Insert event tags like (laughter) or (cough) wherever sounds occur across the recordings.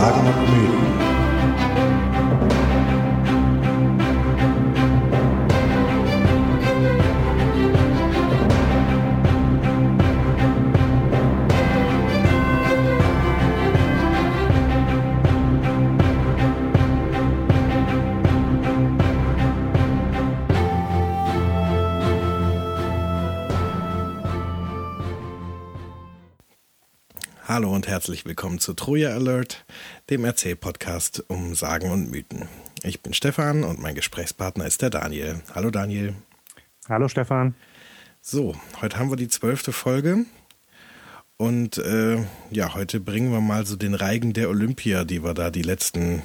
Sagen und Mythen. Hallo und herzlich willkommen zu Troja Alert, dem Erzählpodcast um Sagen und Mythen. Ich bin Stefan und mein Gesprächspartner ist der Daniel. Hallo Daniel. Hallo Stefan. So, heute haben wir die zwölfte Folge und äh, ja, heute bringen wir mal so den Reigen der Olympia, die wir da die letzten,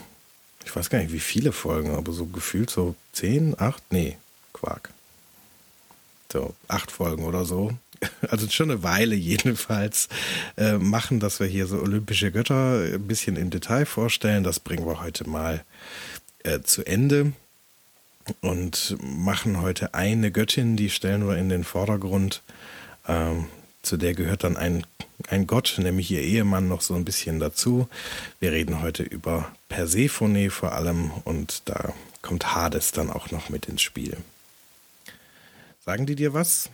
ich weiß gar nicht wie viele Folgen, aber so gefühlt so zehn, acht, nee, Quark. So, acht Folgen oder so (laughs) also schon eine Weile jedenfalls, äh, machen, dass wir hier so olympische Götter ein bisschen im Detail vorstellen. Das bringen wir heute mal äh, zu Ende und machen heute eine Göttin, die stellen wir in den Vordergrund. Ähm, zu der gehört dann ein, ein Gott, nämlich ihr Ehemann, noch so ein bisschen dazu. Wir reden heute über Persephone vor allem und da kommt Hades dann auch noch mit ins Spiel. Sagen die dir was?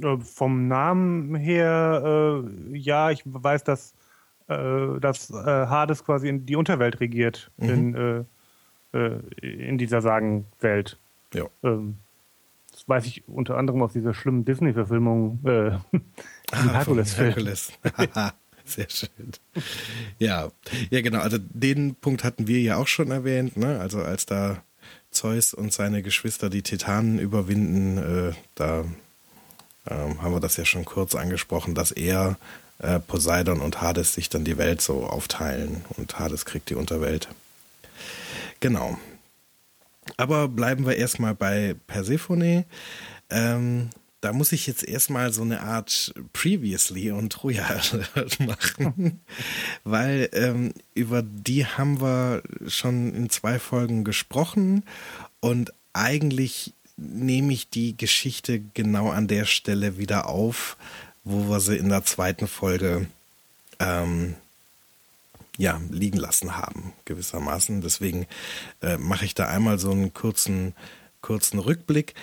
Äh, vom Namen her, äh, ja, ich weiß, dass, äh, dass äh, Hades quasi in die Unterwelt regiert mhm. in, äh, äh, in dieser Sagenwelt. Ja. Ähm, das weiß ich unter anderem aus dieser schlimmen Disney-Verfilmung äh, (laughs) ah, Herkules-Film. Herkules. Sehr schön. Ja, ja, genau. Also den Punkt hatten wir ja auch schon erwähnt. Ne? Also als da Zeus und seine Geschwister die Titanen überwinden, äh, da ähm, haben wir das ja schon kurz angesprochen, dass er, äh, Poseidon und Hades sich dann die Welt so aufteilen und Hades kriegt die Unterwelt. Genau. Aber bleiben wir erstmal bei Persephone. Ähm, da muss ich jetzt erstmal so eine Art Previously und Troja (laughs) machen, weil ähm, über die haben wir schon in zwei Folgen gesprochen und eigentlich nehme ich die Geschichte genau an der Stelle wieder auf, wo wir sie in der zweiten Folge ähm, ja, liegen lassen haben, gewissermaßen. Deswegen äh, mache ich da einmal so einen kurzen, kurzen Rückblick.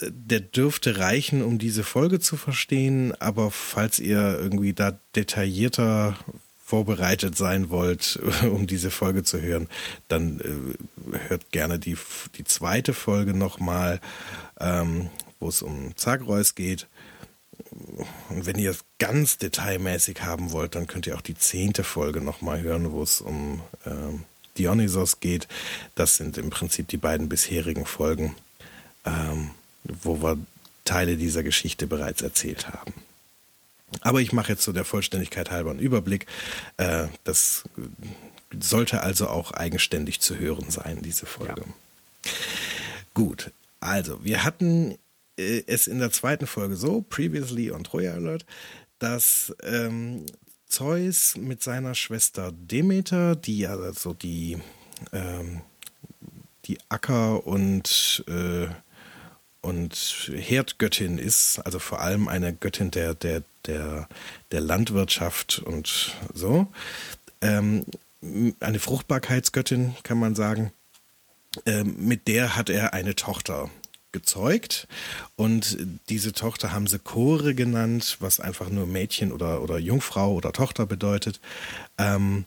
Der dürfte reichen, um diese Folge zu verstehen, aber falls ihr irgendwie da detaillierter vorbereitet sein wollt, (laughs) um diese Folge zu hören, dann äh, hört gerne die, die zweite Folge nochmal, ähm, wo es um Zagreus geht. Und wenn ihr es ganz detailmäßig haben wollt, dann könnt ihr auch die zehnte Folge nochmal hören, wo es um ähm, Dionysos geht. Das sind im Prinzip die beiden bisherigen Folgen, ähm, wo wir Teile dieser Geschichte bereits erzählt haben. Aber ich mache jetzt so der Vollständigkeit halber einen Überblick. Äh, das sollte also auch eigenständig zu hören sein, diese Folge. Ja. Gut, also wir hatten äh, es in der zweiten Folge so, previously on Troja Alert, dass ähm, Zeus mit seiner Schwester Demeter, die ja so die, ähm, die Acker- und äh, und Herdgöttin ist, also vor allem eine Göttin der, der, der, der Landwirtschaft und so. Ähm, eine Fruchtbarkeitsgöttin, kann man sagen. Ähm, mit der hat er eine Tochter gezeugt und diese Tochter haben sie Chore genannt, was einfach nur Mädchen oder, oder Jungfrau oder Tochter bedeutet. Ähm,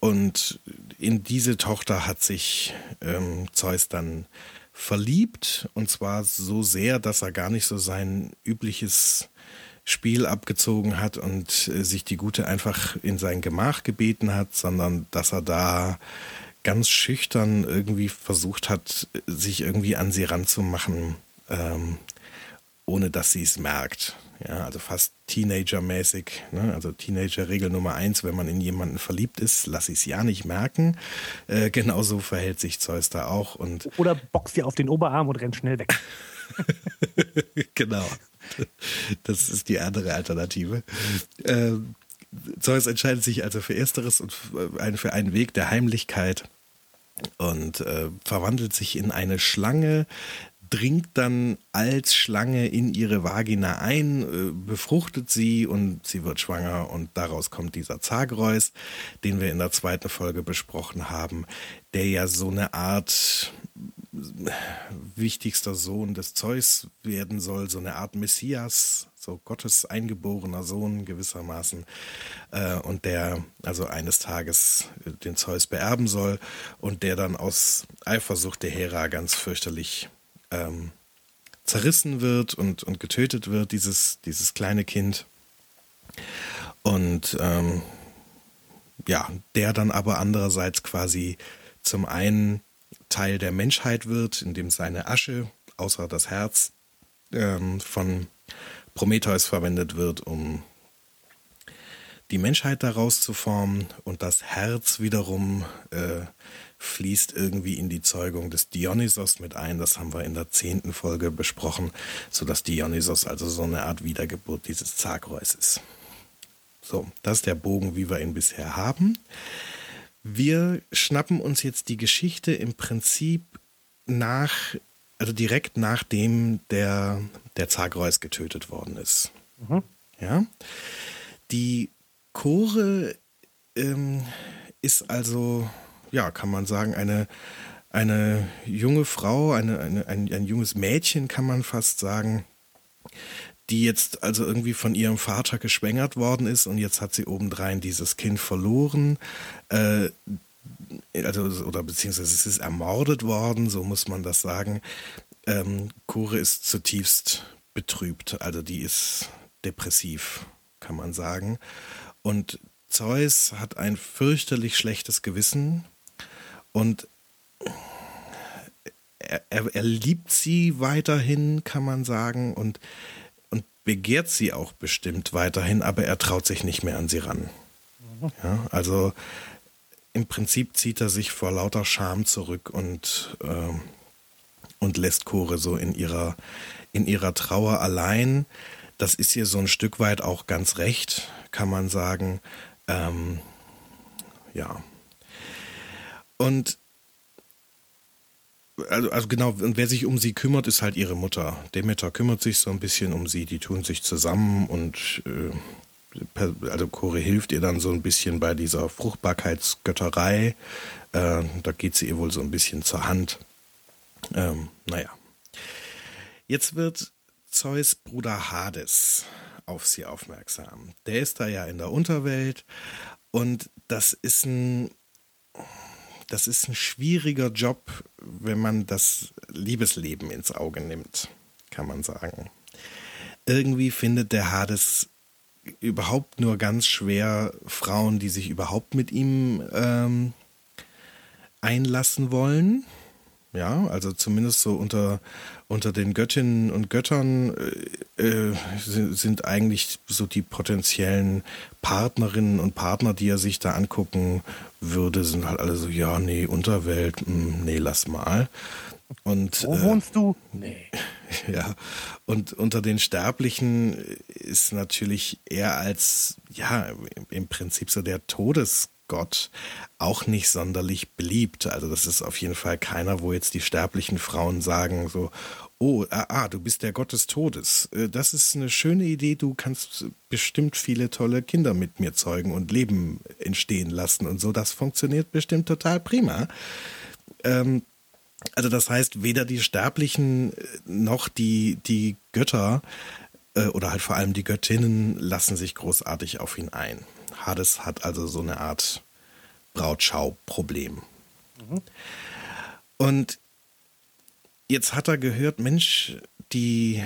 und in diese Tochter hat sich ähm, Zeus dann verliebt und zwar so sehr, dass er gar nicht so sein übliches Spiel abgezogen hat und äh, sich die Gute einfach in sein Gemach gebeten hat, sondern dass er da ganz schüchtern irgendwie versucht hat, sich irgendwie an sie ranzumachen, ähm, ohne dass sie es merkt. Ja, also fast Teenager-mäßig. Ne? Also Teenager-Regel Nummer eins, wenn man in jemanden verliebt ist, lass ich es ja nicht merken. Äh, genauso verhält sich Zeus da auch. Und Oder boxt dir auf den Oberarm und rennt schnell weg. (laughs) genau. (laughs) Das ist die andere Alternative. Äh, Zeus entscheidet sich also für Ersteres und für einen Weg der Heimlichkeit und äh, verwandelt sich in eine Schlange, dringt dann als Schlange in ihre Vagina ein, äh, befruchtet sie und sie wird schwanger und daraus kommt dieser Zagreus, den wir in der zweiten Folge besprochen haben, der ja so eine Art wichtigster Sohn des Zeus werden soll, so eine Art Messias, so Gottes eingeborener Sohn gewissermaßen, äh, und der also eines Tages den Zeus beerben soll und der dann aus Eifersucht der Hera ganz fürchterlich ähm, zerrissen wird und, und getötet wird, dieses, dieses kleine Kind. Und ähm, ja, der dann aber andererseits quasi zum einen Teil der Menschheit wird, indem seine Asche, außer das Herz, ähm, von Prometheus verwendet wird, um die Menschheit daraus zu formen und das Herz wiederum äh, fließt irgendwie in die Zeugung des Dionysos mit ein. Das haben wir in der zehnten Folge besprochen, sodass Dionysos also so eine Art Wiedergeburt dieses Zagreus ist. So, das ist der Bogen, wie wir ihn bisher haben. Wir schnappen uns jetzt die Geschichte im Prinzip nach, also direkt nachdem der, der Zagreus getötet worden ist. Mhm. Ja. Die Chore ähm, ist also ja, kann man sagen, eine, eine junge Frau, eine, eine, ein, ein junges Mädchen, kann man fast sagen, die jetzt also irgendwie von ihrem Vater geschwängert worden ist und jetzt hat sie obendrein dieses Kind verloren. Äh, also, oder beziehungsweise es ist ermordet worden, so muss man das sagen. Ähm, Kure ist zutiefst betrübt, also die ist depressiv, kann man sagen. Und Zeus hat ein fürchterlich schlechtes Gewissen, und er, er, er, liebt sie weiterhin, kann man sagen, und, und begehrt sie auch bestimmt weiterhin, aber er traut sich nicht mehr an sie ran. Ja, also im Prinzip zieht er sich vor lauter Scham zurück und, äh, und lässt Chore so in ihrer, in ihrer Trauer allein. Das ist ihr so ein Stück weit auch ganz recht, kann man sagen. Ähm, ja, und also, also genau, und wer sich um sie kümmert, ist halt ihre Mutter. Demeter kümmert sich so ein bisschen um sie, die tun sich zusammen und äh, also Chore hilft ihr dann so ein bisschen bei dieser Fruchtbarkeitsgötterei. Äh, da geht sie ihr wohl so ein bisschen zur Hand. Ähm, naja. Jetzt wird Zeus Bruder Hades auf sie aufmerksam. Der ist da ja in der Unterwelt und das ist ein das ist ein schwieriger Job, wenn man das Liebesleben ins Auge nimmt, kann man sagen. Irgendwie findet der Hades überhaupt nur ganz schwer Frauen, die sich überhaupt mit ihm ähm, einlassen wollen. Ja, also zumindest so unter, unter den Göttinnen und Göttern äh, äh sind eigentlich so die potenziellen Partnerinnen und Partner, die er sich da angucken würde, sind halt alle so, ja, nee, Unterwelt, mh, hm, nee, lass mal. Und, Wo wohnst äh, du? Nee. (laughs) Ja, und unter den Sterblichen ist natürlich er als, ja, im Prinzip so der Todes Gott auch nicht sonderlich beliebt. Also das ist auf jeden Fall keiner, wo jetzt die sterblichen Frauen sagen so, oh, ah, ah, du bist der Gott des Todes. Äh, das ist eine schöne Idee, du kannst bestimmt viele tolle Kinder mit mir zeugen und Leben entstehen lassen und so. Das funktioniert bestimmt total prima. Ähm, also das heißt, weder die Sterblichen äh, noch die, die Götter äh, oder halt vor allem die Göttinnen lassen sich großartig auf ihn ein. Hades hat also so eine Art Brautschau-Problem. Mhm. Und jetzt hat er gehört, Mensch, die,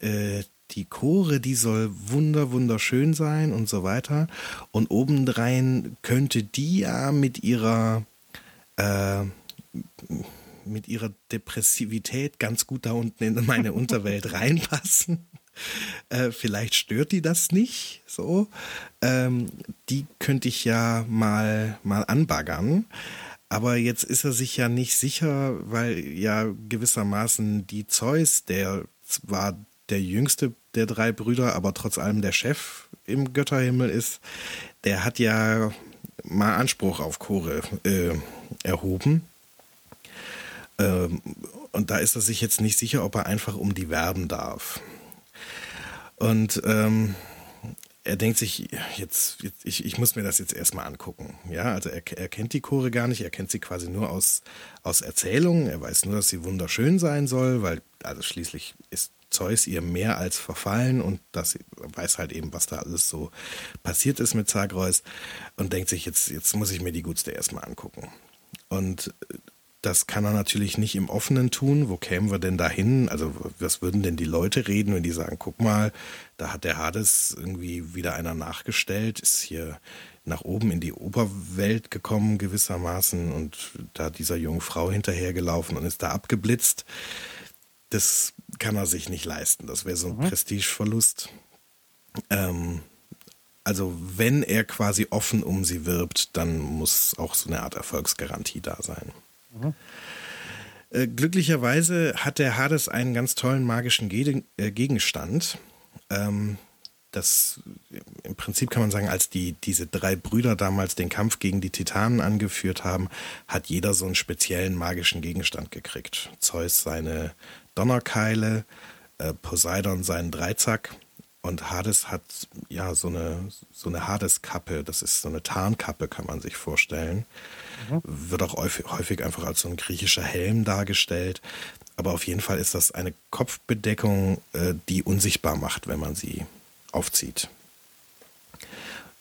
äh, die Chore, die soll wunder, wunderschön sein und so weiter. Und obendrein könnte die ja mit ihrer, äh, mit ihrer Depressivität ganz gut da unten in meine (laughs) Unterwelt reinpassen. Äh, vielleicht stört die das nicht so. Ähm, die könnte ich ja mal, mal anbaggern. Aber jetzt ist er sich ja nicht sicher, weil ja gewissermaßen die Zeus, der zwar der jüngste der drei Brüder, aber trotz allem der Chef im Götterhimmel ist, der hat ja mal Anspruch auf Chore äh, erhoben. Ähm, und da ist er sich jetzt nicht sicher, ob er einfach um die werben darf. Und ähm, er denkt sich, jetzt, jetzt ich, ich muss mir das jetzt erstmal angucken. Ja, also er, er kennt die Chore gar nicht, er kennt sie quasi nur aus, aus Erzählungen. Er weiß nur, dass sie wunderschön sein soll, weil, also schließlich ist Zeus ihr mehr als verfallen und das weiß halt eben, was da alles so passiert ist mit Zagreus und denkt sich, jetzt, jetzt muss ich mir die Gutste erstmal angucken. Und das kann er natürlich nicht im Offenen tun. Wo kämen wir denn da hin? Also, was würden denn die Leute reden, wenn die sagen, guck mal, da hat der Hades irgendwie wieder einer nachgestellt, ist hier nach oben in die Oberwelt gekommen gewissermaßen und da dieser jungen Frau hinterhergelaufen und ist da abgeblitzt. Das kann er sich nicht leisten. Das wäre so ein mhm. Prestigeverlust. Ähm, also wenn er quasi offen um sie wirbt, dann muss auch so eine Art Erfolgsgarantie da sein. Äh, glücklicherweise hat der Hades einen ganz tollen magischen äh, Gegenstand. Ähm, das im Prinzip kann man sagen, als die diese drei Brüder damals den Kampf gegen die Titanen angeführt haben, hat jeder so einen speziellen magischen Gegenstand gekriegt. Zeus seine Donnerkeile, äh, Poseidon seinen Dreizack und Hades hat ja so eine so eine Hades-Kappe. Das ist so eine Tarnkappe, kann man sich vorstellen. Mhm. Wird auch häufig, häufig einfach als so ein griechischer Helm dargestellt. Aber auf jeden Fall ist das eine Kopfbedeckung, äh, die unsichtbar macht, wenn man sie aufzieht.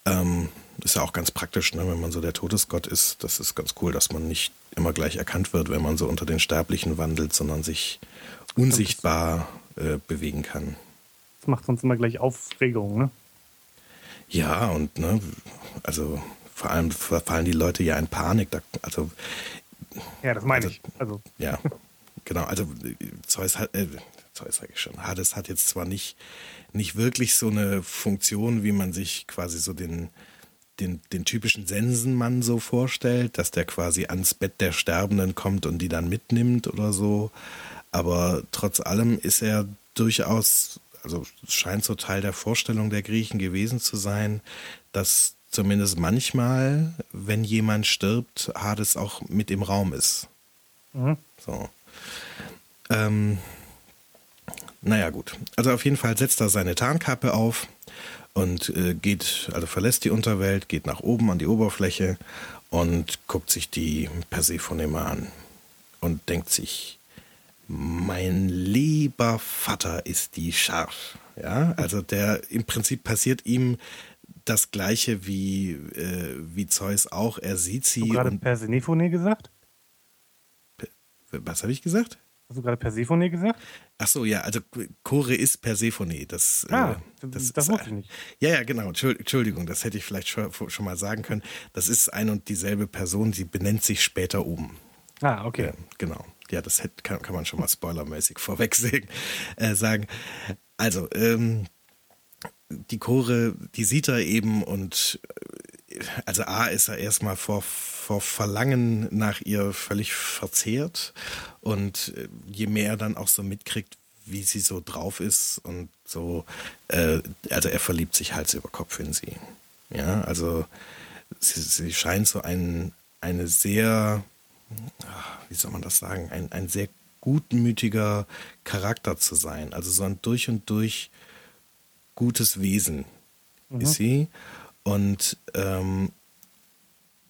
Ähm, ist ja auch ganz praktisch, ne, wenn man so der Todesgott ist. Das ist ganz cool, dass man nicht immer gleich erkannt wird, wenn man so unter den Sterblichen wandelt, sondern sich unsichtbar äh, bewegen kann. Das macht sonst immer gleich Aufregung, ne? Ja, und ne, also vor allem verfallen die Leute ja in Panik. Da, also, ja, das meine also, ich. Also. Ja, (laughs) genau. Also Zeus hat, äh, Zeus sage ich schon, Hades hat jetzt zwar nicht, nicht wirklich so eine Funktion, wie man sich quasi so den, den, den typischen Sensenmann so vorstellt, dass der quasi ans Bett der Sterbenden kommt und die dann mitnimmt oder so. Aber trotz allem ist er durchaus, also scheint so Teil der Vorstellung der Griechen gewesen zu sein, dass zumindest manchmal, wenn jemand stirbt, Hades auch mit im Raum ist. Mhm. So. Ähm, naja, gut. Also auf jeden Fall setzt er seine Tarnkappe auf und äh, geht, also verlässt die Unterwelt, geht nach oben an die Oberfläche und guckt sich die Persephone mal an und denkt sich, mein lieber Vater ist die scharf. Ja, also der im Prinzip passiert ihm das gleiche wie, äh, wie Zeus auch. Er sieht sie. Hast du gerade Persephone gesagt? Was habe ich gesagt? Hast du gerade Persephone gesagt? Ach so, ja, also Chore ist Persephone. Das, äh, ah, äh, das, das wusste ich nicht. Ja, ja, genau. Entschuldigung, das hätte ich vielleicht schon, schon mal sagen können. Das ist ein und dieselbe Person, sie benennt sich später um. Ah, okay. Ja, genau. Ja, das hätte, kann, kann man schon mal spoilermäßig (laughs) vorweg äh, sagen. Also, ähm, die Chore, die sieht er eben und äh, also A ist er erstmal vor, vor Verlangen nach ihr völlig verzehrt und äh, je mehr er dann auch so mitkriegt, wie sie so drauf ist und so, äh, also er verliebt sich Hals über Kopf in sie. Ja, also sie, sie scheint so ein, eine sehr, wie soll man das sagen, ein, ein sehr gutmütiger Charakter zu sein. Also so ein durch und durch gutes Wesen mhm. ist sie. Und, ähm,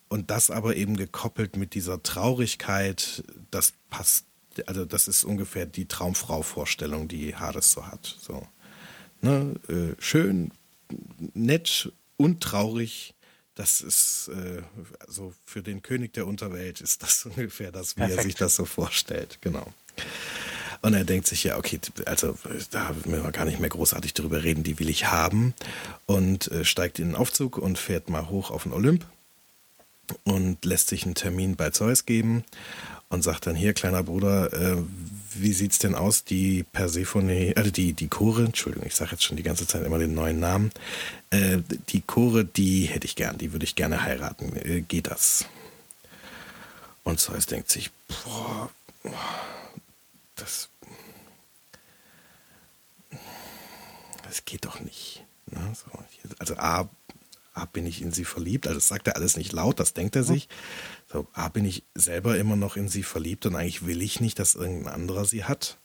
und das aber eben gekoppelt mit dieser Traurigkeit, das passt, also das ist ungefähr die Traumfrau-Vorstellung, die Hades so hat. So. Ne? Äh, schön, nett und traurig. Das ist äh, also für den König der Unterwelt ist das (laughs) ungefähr das, wie Perfekt. er sich das so vorstellt. Genau. Und er denkt sich, ja, okay, also da müssen wir gar nicht mehr großartig drüber reden, die will ich haben. Und äh, steigt in den Aufzug und fährt mal hoch auf den Olymp und lässt sich einen Termin bei Zeus geben und sagt dann hier, kleiner Bruder, äh, wie sieht's denn aus, die Persephone, also die, die Chore, Entschuldigung, ich sage jetzt schon die ganze Zeit immer den neuen Namen, äh, die Chore, die hätte ich gern, die würde ich gerne heiraten. Äh, geht das? Und Zeus denkt sich, boah, das das geht doch nicht. Ne? So, also A, A, bin ich in sie verliebt, also das sagt er alles nicht laut, das denkt er sich. So, A, bin ich selber immer noch in sie verliebt und eigentlich will ich nicht, dass irgendein anderer sie hat.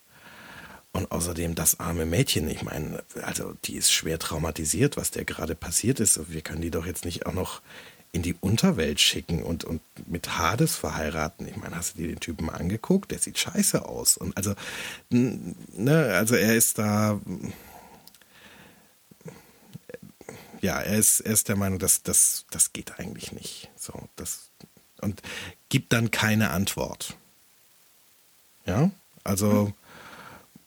Und außerdem das arme Mädchen, ich meine, also die ist schwer traumatisiert, was der gerade passiert ist. Wir können die doch jetzt nicht auch noch in die Unterwelt schicken und, und mit Hades verheiraten. Ich meine, hast du dir den Typen mal angeguckt? Der sieht scheiße aus. Und also, ne, also er ist da. Ja, er ist, er ist der Meinung, dass das, das geht eigentlich nicht. So, das, und gibt dann keine Antwort. Ja, also,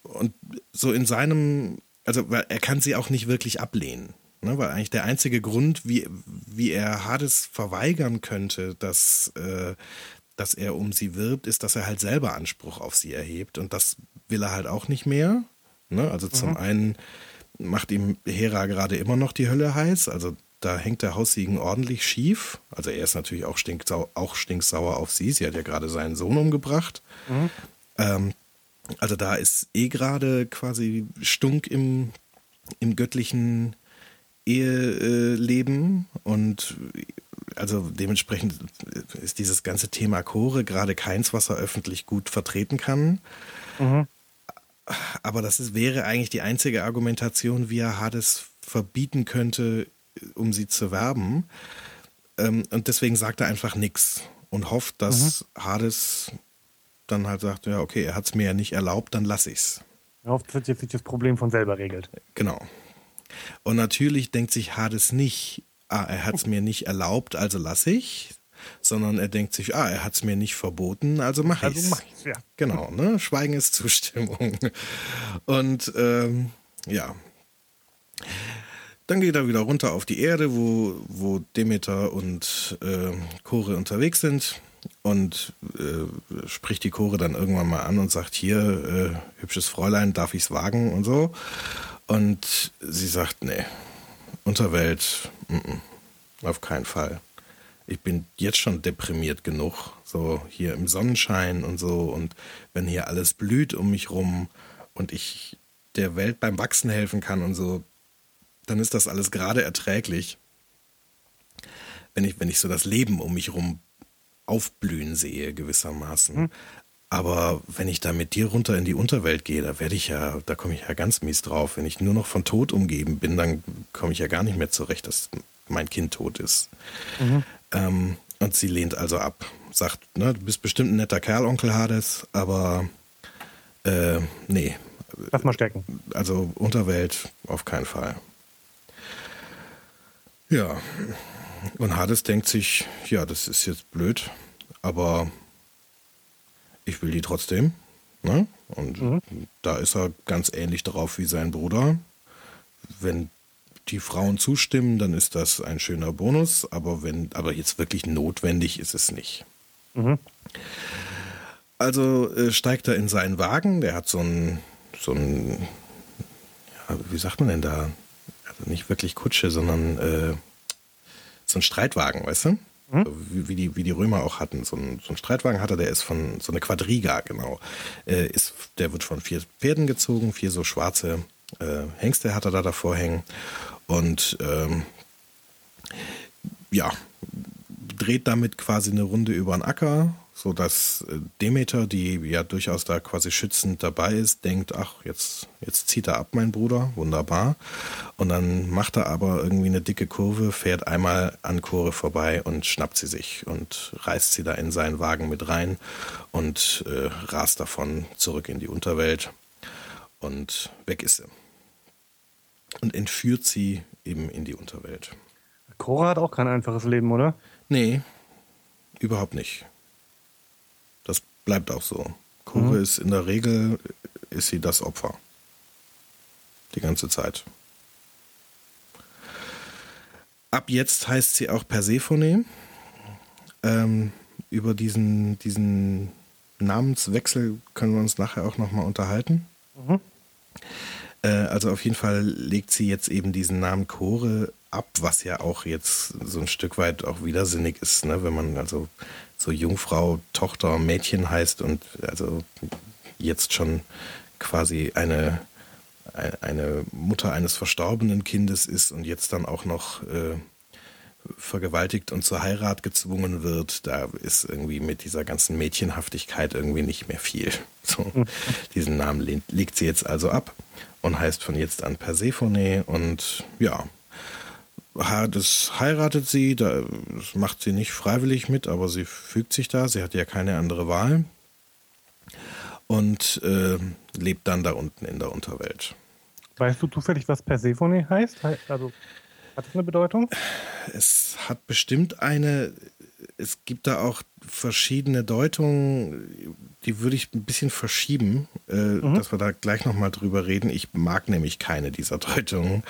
und so in seinem, also er kann sie auch nicht wirklich ablehnen. Ne, weil eigentlich der einzige Grund, wie, wie er Hades verweigern könnte, dass, äh, dass er um sie wirbt, ist, dass er halt selber Anspruch auf sie erhebt. Und das will er halt auch nicht mehr. Ne? Also mhm. zum einen macht ihm Hera gerade immer noch die Hölle heiß. Also da hängt der Haussiegen ordentlich schief. Also er ist natürlich auch, stinksau auch stinksauer auf sie. Sie hat ja gerade seinen Sohn umgebracht. Mhm. Ähm, also da ist eh gerade quasi Stunk im, im göttlichen Eheleben und also dementsprechend ist dieses ganze Thema Chore gerade keins, was er öffentlich gut vertreten kann. Mhm. Aber das ist, wäre eigentlich die einzige Argumentation, wie er Hades verbieten könnte, um sie zu werben. Ähm, und deswegen sagt er einfach nichts und hofft, dass mhm. Hades dann halt sagt, ja, okay, er hat es mir ja nicht erlaubt, dann lass ich's. Er hofft, dass jetzt sich das Problem von selber regelt. Genau. Und natürlich denkt sich Hades nicht, ah, er hat es mir nicht erlaubt, also lasse ich, sondern er denkt sich, ah, er hat es mir nicht verboten, also mache ich Also mach ich's, ja. Genau, ne? Schweigen ist Zustimmung. (laughs) Und ähm, ja. Dann geht er wieder runter auf die Erde, wo, wo Demeter und äh, Chore unterwegs sind und äh, spricht die Chore dann irgendwann mal an und sagt, hier, äh, hübsches Fräulein, darf ich es wagen und so. Und sie sagt, nee, Unterwelt, m -m, auf keinen Fall. Ich bin jetzt schon deprimiert genug, so hier im Sonnenschein und so. Und wenn hier alles blüht um mich rum und ich der Welt beim Wachsen helfen kann und so, dann ist das alles gerade erträglich. Wenn ich, wenn ich so das Leben um mich rum aufblühen sehe, gewissermaßen. Hm. Aber wenn ich da mit dir runter in die Unterwelt gehe, da werde ich ja, da komme ich ja ganz mies drauf. Wenn ich nur noch von Tod umgeben bin, dann komme ich ja gar nicht mehr zurecht, dass mein Kind tot ist. Mhm. Ähm, und sie lehnt also ab. Sagt, ne, du bist bestimmt ein netter Kerl, Onkel Hades, aber äh, nee. Lass mal stecken. Also Unterwelt auf keinen Fall. Ja. Und Hades denkt sich, ja, das ist jetzt blöd, aber ich will die trotzdem. Ne? Und mhm. da ist er ganz ähnlich darauf wie sein Bruder. Wenn die Frauen zustimmen, dann ist das ein schöner Bonus, aber wenn, aber jetzt wirklich notwendig ist es nicht. Mhm. Also äh, steigt er in seinen Wagen, der hat so ein, so ein, ja, wie sagt man denn da? Nicht wirklich Kutsche, sondern äh, so ein Streitwagen, weißt du? Mhm. Wie, wie, die, wie die Römer auch hatten. So ein, so ein Streitwagen hatte, der ist von, so eine Quadriga, genau. Äh, ist, der wird von vier Pferden gezogen, vier so schwarze äh, Hengste hat er da davor hängen. Und ähm, ja, dreht damit quasi eine Runde über den Acker, so dass äh, Demeter, die ja durchaus da quasi schützend dabei ist, denkt, ach, jetzt, jetzt zieht er ab, mein Bruder, wunderbar. Und dann macht er aber irgendwie eine dicke Kurve, fährt einmal an Chore vorbei und schnappt sie sich und reißt sie da in seinen Wagen mit rein und äh, rast davon zurück in die Unterwelt. Und weg ist sie. Und entführt sie eben in die Unterwelt. Cora hat auch kein einfaches Leben, oder? Nee, überhaupt nicht bleibt auch so. Kurve mhm. ist in der Regel, ist sie das Opfer. Die ganze Zeit. Ab jetzt heißt sie auch Persephone. Ähm, über diesen, diesen Namenswechsel können wir uns nachher auch nochmal unterhalten. Mhm. Äh, also auf jeden Fall legt sie jetzt eben diesen Namen Chore ab, was ja auch jetzt so ein Stück weit auch widersinnig ist, ne? wenn man also so Jungfrau, Tochter, Mädchen heißt und also jetzt schon quasi eine, eine Mutter eines verstorbenen Kindes ist und jetzt dann auch noch äh, vergewaltigt und zur Heirat gezwungen wird, da ist irgendwie mit dieser ganzen Mädchenhaftigkeit irgendwie nicht mehr viel. (laughs) So, diesen Namen legt sie jetzt also ab und heißt von jetzt an Persephone und ja, das heiratet sie, das macht sie nicht freiwillig mit, aber sie fügt sich da, sie hat ja keine andere Wahl und äh, lebt dann da unten in der Unterwelt. Weißt du zufällig, was Persephone heißt? Also hat das eine Bedeutung? Es hat bestimmt eine. Es gibt da auch verschiedene Deutungen, die würde ich ein bisschen verschieben, äh, mhm. dass wir da gleich nochmal drüber reden. Ich mag nämlich keine dieser Deutungen,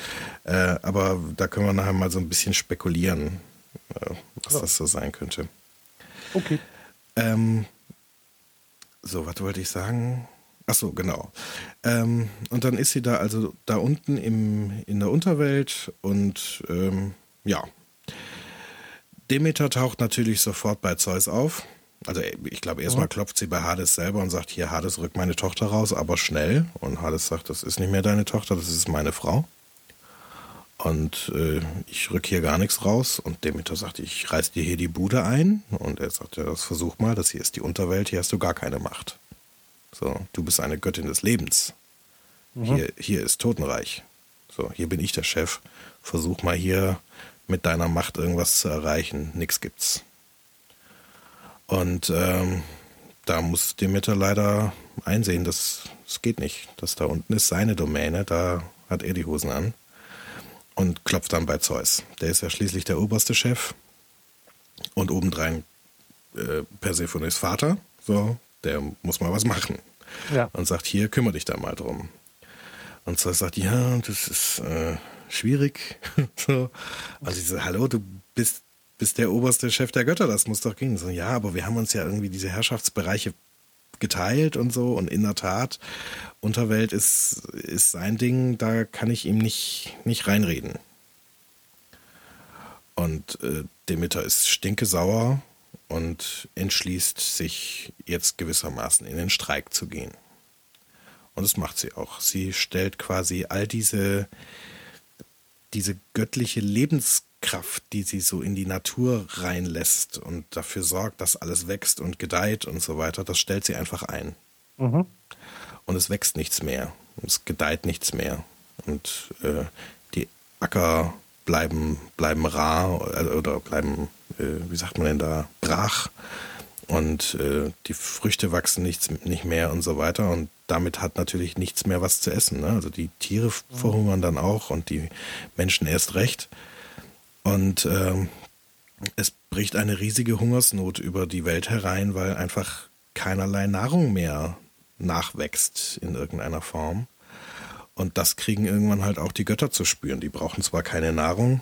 äh, aber da können wir nachher mal so ein bisschen spekulieren, äh, was ja. das so sein könnte. Okay. Ähm, so, was wollte ich sagen? Ach so, genau. Ähm, und dann ist sie da also da unten im, in der Unterwelt und ähm, ja. Demeter taucht natürlich sofort bei Zeus auf. Also ich glaube, erstmal mhm. klopft sie bei Hades selber und sagt, hier Hades, rück meine Tochter raus, aber schnell. Und Hades sagt, das ist nicht mehr deine Tochter, das ist meine Frau. Und äh, ich rück hier gar nichts raus. Und Demeter sagt, ich reiß dir hier die Bude ein. Und er sagt, ja, das versuch mal, das hier ist die Unterwelt, hier hast du gar keine Macht. So, du bist eine Göttin des Lebens. Mhm. Hier, hier ist Totenreich. So, hier bin ich der Chef. Versuch mal hier mit deiner Macht irgendwas zu erreichen. Nix gibt's. Und ähm, da muss Demeter leider einsehen, dass es geht nicht. Das da unten ist seine Domäne, da hat er die Hosen an. Und klopft dann bei Zeus. Der ist ja schließlich der oberste Chef. Und obendrein äh, Persephones Vater. So, der muss mal was machen. Ja. Und sagt, hier, kümmere dich da mal drum. Und Zeus sagt, ja, das ist äh, schwierig. (laughs) so. Also ich so, hallo, du bist, bist der oberste Chef der Götter, das muss doch gehen. So, ja, aber wir haben uns ja irgendwie diese Herrschaftsbereiche geteilt und so. Und in der Tat, Unterwelt ist, ist sein Ding, da kann ich ihm nicht, nicht reinreden. Und äh, Demeter ist stinkesauer und entschließt sich jetzt gewissermaßen in den Streik zu gehen. Und das macht sie auch. Sie stellt quasi all diese, diese göttliche Lebenskraft, die sie so in die Natur reinlässt und dafür sorgt, dass alles wächst und gedeiht und so weiter, das stellt sie einfach ein. Mhm. Und es wächst nichts mehr. Es gedeiht nichts mehr. Und äh, die Acker bleiben, bleiben rar äh, oder bleiben, äh, wie sagt man denn da, brach und äh, die Früchte wachsen nichts, nicht mehr und so weiter und damit hat natürlich nichts mehr was zu essen. Ne? Also die Tiere verhungern dann auch und die Menschen erst recht. Und ähm, es bricht eine riesige Hungersnot über die Welt herein, weil einfach keinerlei Nahrung mehr nachwächst in irgendeiner Form. Und das kriegen irgendwann halt auch die Götter zu spüren. Die brauchen zwar keine Nahrung,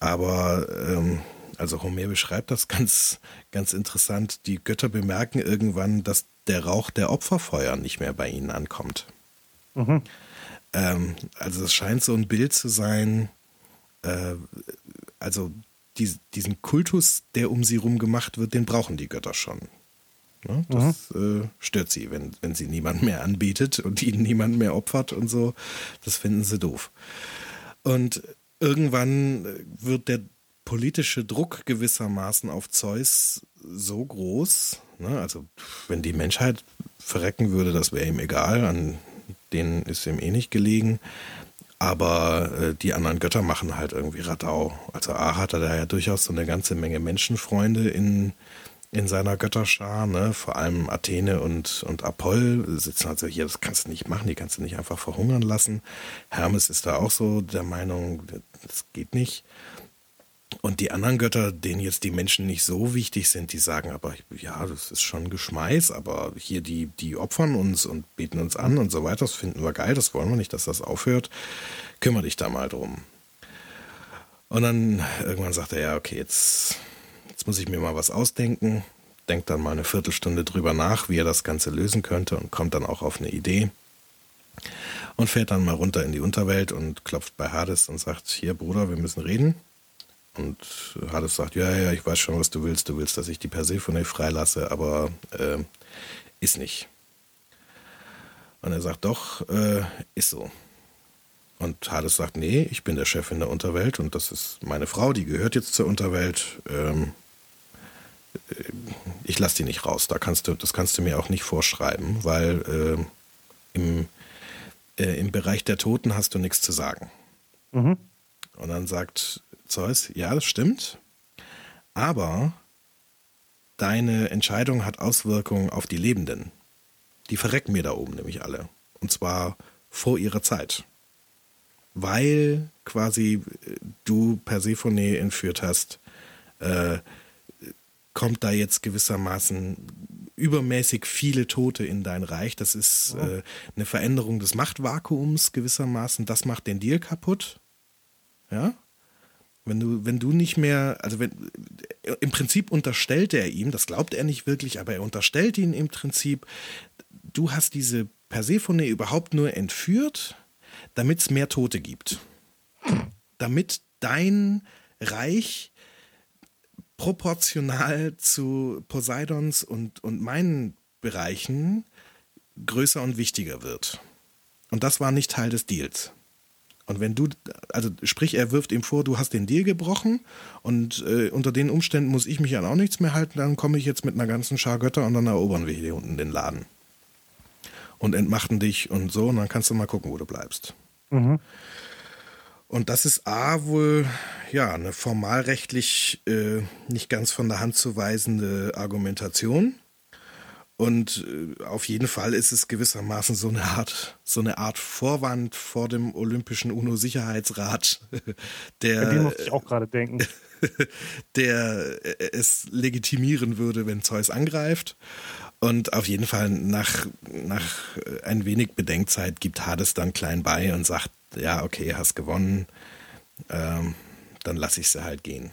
aber ähm, also Homer beschreibt das ganz, ganz interessant. Die Götter bemerken irgendwann, dass der Rauch der Opferfeuer nicht mehr bei ihnen ankommt. Mhm. Ähm, also es scheint so ein Bild zu sein, äh, also die, diesen Kultus, der um sie rum gemacht wird, den brauchen die Götter schon. Ne? Das mhm. äh, stört sie, wenn, wenn sie niemand mehr anbietet und ihnen niemand mehr opfert und so. Das finden sie doof. Und irgendwann wird der politische Druck gewissermaßen auf Zeus so groß, ne? also wenn die Menschheit verrecken würde, das wäre ihm egal, an denen ist ihm eh nicht gelegen. Aber äh, die anderen Götter machen halt irgendwie Radau. Also A hat er da ja durchaus so eine ganze Menge Menschenfreunde in, in seiner Götterschar, ne? Vor allem Athene und, und Apoll sitzen also hier, das kannst du nicht machen, die kannst du nicht einfach verhungern lassen. Hermes ist da auch so der Meinung, das geht nicht. Und die anderen Götter, denen jetzt die Menschen nicht so wichtig sind, die sagen aber, ja, das ist schon Geschmeiß, aber hier die, die opfern uns und beten uns an und so weiter, das finden wir geil, das wollen wir nicht, dass das aufhört. Kümmer dich da mal drum. Und dann irgendwann sagt er, ja, okay, jetzt Jetzt muss ich mir mal was ausdenken, denkt dann mal eine Viertelstunde drüber nach, wie er das Ganze lösen könnte und kommt dann auch auf eine Idee und fährt dann mal runter in die Unterwelt und klopft bei Hades und sagt, hier Bruder, wir müssen reden. Und Hades sagt, ja, ja, ich weiß schon, was du willst. Du willst, dass ich die Persephone freilasse, aber äh, ist nicht. Und er sagt, doch, äh, ist so. Und Hades sagt, nee, ich bin der Chef in der Unterwelt und das ist meine Frau, die gehört jetzt zur Unterwelt. Ähm, äh, ich lasse die nicht raus. Da kannst du, das kannst du mir auch nicht vorschreiben, weil äh, im, im Bereich der Toten hast du nichts zu sagen. Mhm. Und dann sagt Zeus, ja, das stimmt, aber deine Entscheidung hat Auswirkungen auf die Lebenden. Die verrecken mir da oben nämlich alle. Und zwar vor ihrer Zeit weil quasi äh, du Persephone entführt hast, äh, kommt da jetzt gewissermaßen übermäßig viele Tote in dein Reich. Das ist äh, eine Veränderung des Machtvakuums gewissermaßen. Das macht den Deal kaputt. Ja. Wenn du, wenn du nicht mehr, also wenn, im Prinzip unterstellt er ihm, das glaubt er nicht wirklich, aber er unterstellt ihn im Prinzip, du hast diese Persephone überhaupt nur entführt, damit es mehr Tote gibt. Damit dein Reich proportional zu Poseidons und, und meinen Bereichen größer und wichtiger wird. Und das war nicht Teil des Deals. Und wenn du, also sprich, er wirft ihm vor, du hast den Deal gebrochen und äh, unter den Umständen muss ich mich an auch nichts mehr halten, dann komme ich jetzt mit einer ganzen Schar Götter und dann erobern wir hier unten den Laden. Und entmachten dich und so, und dann kannst du mal gucken, wo du bleibst. Mhm. Und das ist A wohl ja eine formalrechtlich äh, nicht ganz von der Hand zu weisende Argumentation. Und äh, auf jeden Fall ist es gewissermaßen so eine Art, so eine Art Vorwand vor dem Olympischen UNO-Sicherheitsrat, (laughs) der. An den musste ich auch gerade denken. (laughs) der äh, es legitimieren würde, wenn Zeus angreift. Und auf jeden Fall nach, nach ein wenig Bedenkzeit gibt Hades dann klein bei und sagt, ja, okay, hast gewonnen, ähm, dann lasse ich sie halt gehen.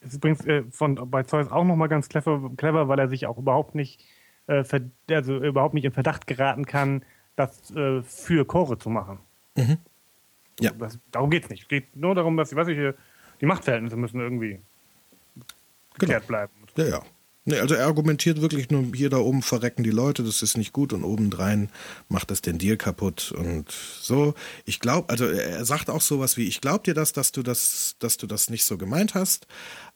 Das ist übrigens äh, von, bei Zeus auch nochmal ganz clever, clever, weil er sich auch überhaupt nicht, äh, also überhaupt nicht in Verdacht geraten kann, das äh, für Chore zu machen. Mhm. Ja. Das, darum geht es nicht. Es geht nur darum, dass, weiß ich, die Machtverhältnisse müssen irgendwie geklärt genau. bleiben. Ja, ja. Nee, also er argumentiert wirklich nur, hier da oben verrecken die Leute, das ist nicht gut und obendrein macht es den Deal kaputt und so. Ich glaube, also er sagt auch sowas wie, ich glaube dir das, dass du das, dass du das nicht so gemeint hast,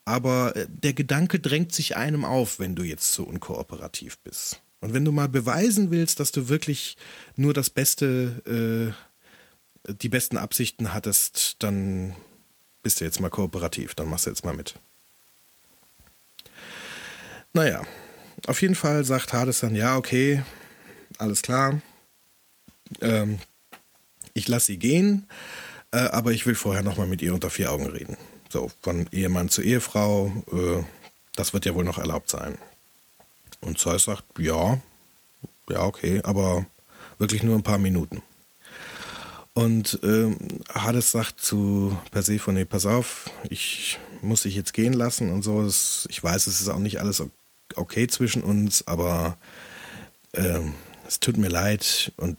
aber äh, der Gedanke drängt sich einem auf, wenn du jetzt so unkooperativ bist. Und wenn du mal beweisen willst, dass du wirklich nur das Beste, äh, die besten Absichten hattest, dann bist du jetzt mal kooperativ, dann machst du jetzt mal mit. Naja, auf jeden Fall sagt Hades dann, ja, okay, alles klar. Ähm, ich lasse sie gehen, äh, aber ich will vorher nochmal mit ihr unter vier Augen reden. So, von Ehemann zu Ehefrau, äh, das wird ja wohl noch erlaubt sein. Und Zeus sagt, ja, ja, okay, aber wirklich nur ein paar Minuten. Und ähm, Hades sagt zu Persephone, pass auf, ich muss dich jetzt gehen lassen und so. Ich weiß, es ist auch nicht alles okay zwischen uns, aber ähm, es tut mir leid und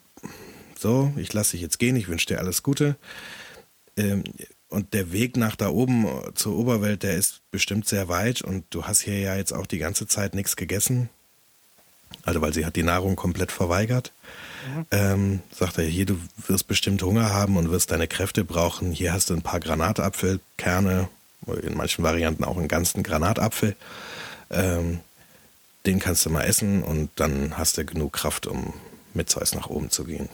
so, ich lasse dich jetzt gehen, ich wünsche dir alles Gute. Ähm, und der Weg nach da oben zur Oberwelt, der ist bestimmt sehr weit und du hast hier ja jetzt auch die ganze Zeit nichts gegessen. Also weil sie hat die Nahrung komplett verweigert. Mhm. Ähm, sagt er, hier, du wirst bestimmt Hunger haben und wirst deine Kräfte brauchen. Hier hast du ein paar Granatapfelkerne, in manchen Varianten auch einen ganzen Granatapfel. Ähm, den kannst du mal essen und dann hast du genug Kraft, um mit Zeus nach oben zu gehen.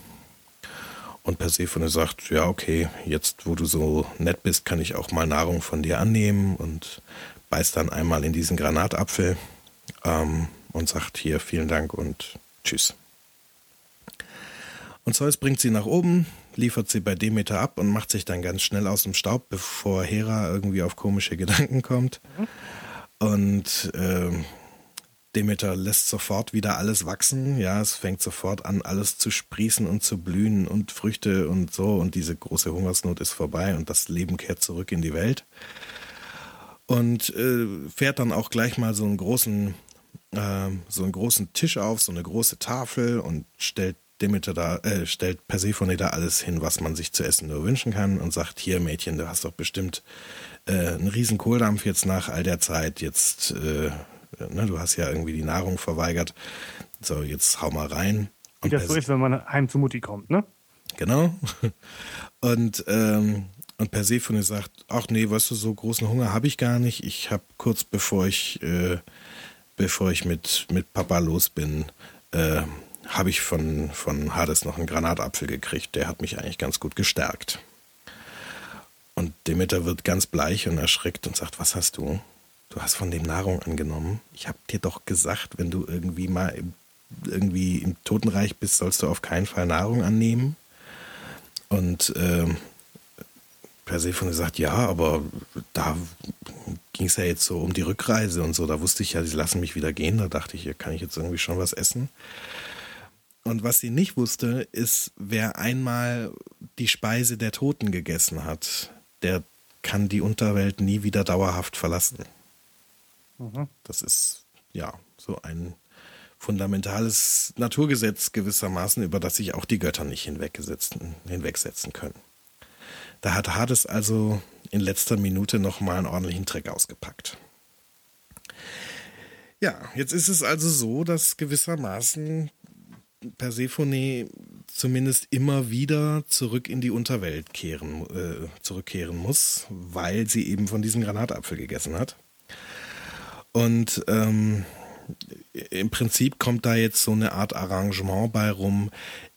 Und Persephone sagt, ja, okay, jetzt wo du so nett bist, kann ich auch mal Nahrung von dir annehmen und beißt dann einmal in diesen Granatapfel ähm, und sagt hier vielen Dank und tschüss. Und Zeus bringt sie nach oben, liefert sie bei Demeter ab und macht sich dann ganz schnell aus dem Staub, bevor Hera irgendwie auf komische Gedanken kommt. Mhm. Und äh, Demeter lässt sofort wieder alles wachsen. Ja, es fängt sofort an, alles zu sprießen und zu blühen und Früchte und so. Und diese große Hungersnot ist vorbei und das Leben kehrt zurück in die Welt. Und äh, fährt dann auch gleich mal so einen großen, äh, so einen großen Tisch auf, so eine große Tafel und stellt Demeter da, äh, stellt Persephone da alles hin, was man sich zu essen nur wünschen kann und sagt, hier Mädchen, du hast doch bestimmt äh, einen riesen Kohldampf jetzt nach all der Zeit, jetzt äh, ne, du hast ja irgendwie die Nahrung verweigert. So, jetzt hau mal rein. Wie das so ist, wenn man heim zu Mutti kommt, ne? Genau. (laughs) Und, ähm, und Persephone sagt, ach nee, weißt du, so großen Hunger habe ich gar nicht. Ich habe kurz bevor ich, äh, bevor ich mit, mit Papa los bin, äh, habe ich von, von Hades noch einen Granatapfel gekriegt. Der hat mich eigentlich ganz gut gestärkt. Und Demeter wird ganz bleich und erschreckt und sagt, was hast du? Du hast von dem Nahrung angenommen. Ich habe dir doch gesagt, wenn du irgendwie mal im, irgendwie im Totenreich bist, sollst du auf keinen Fall Nahrung annehmen. Und äh, Persephone sagt, ja, aber da ging es ja jetzt so um die Rückreise und so. Da wusste ich ja, sie lassen mich wieder gehen. Da dachte ich, hier kann ich jetzt irgendwie schon was essen. Und was sie nicht wusste, ist, wer einmal die Speise der Toten gegessen hat, der kann die Unterwelt nie wieder dauerhaft verlassen. Mhm. Das ist ja so ein fundamentales Naturgesetz gewissermaßen, über das sich auch die Götter nicht hinwegsetzen können. Da hat Hades also in letzter Minute nochmal einen ordentlichen Trick ausgepackt. Ja, jetzt ist es also so, dass gewissermaßen Persephone zumindest immer wieder zurück in die Unterwelt kehren, äh, zurückkehren muss, weil sie eben von diesem Granatapfel gegessen hat. Und ähm, im Prinzip kommt da jetzt so eine Art Arrangement bei rum.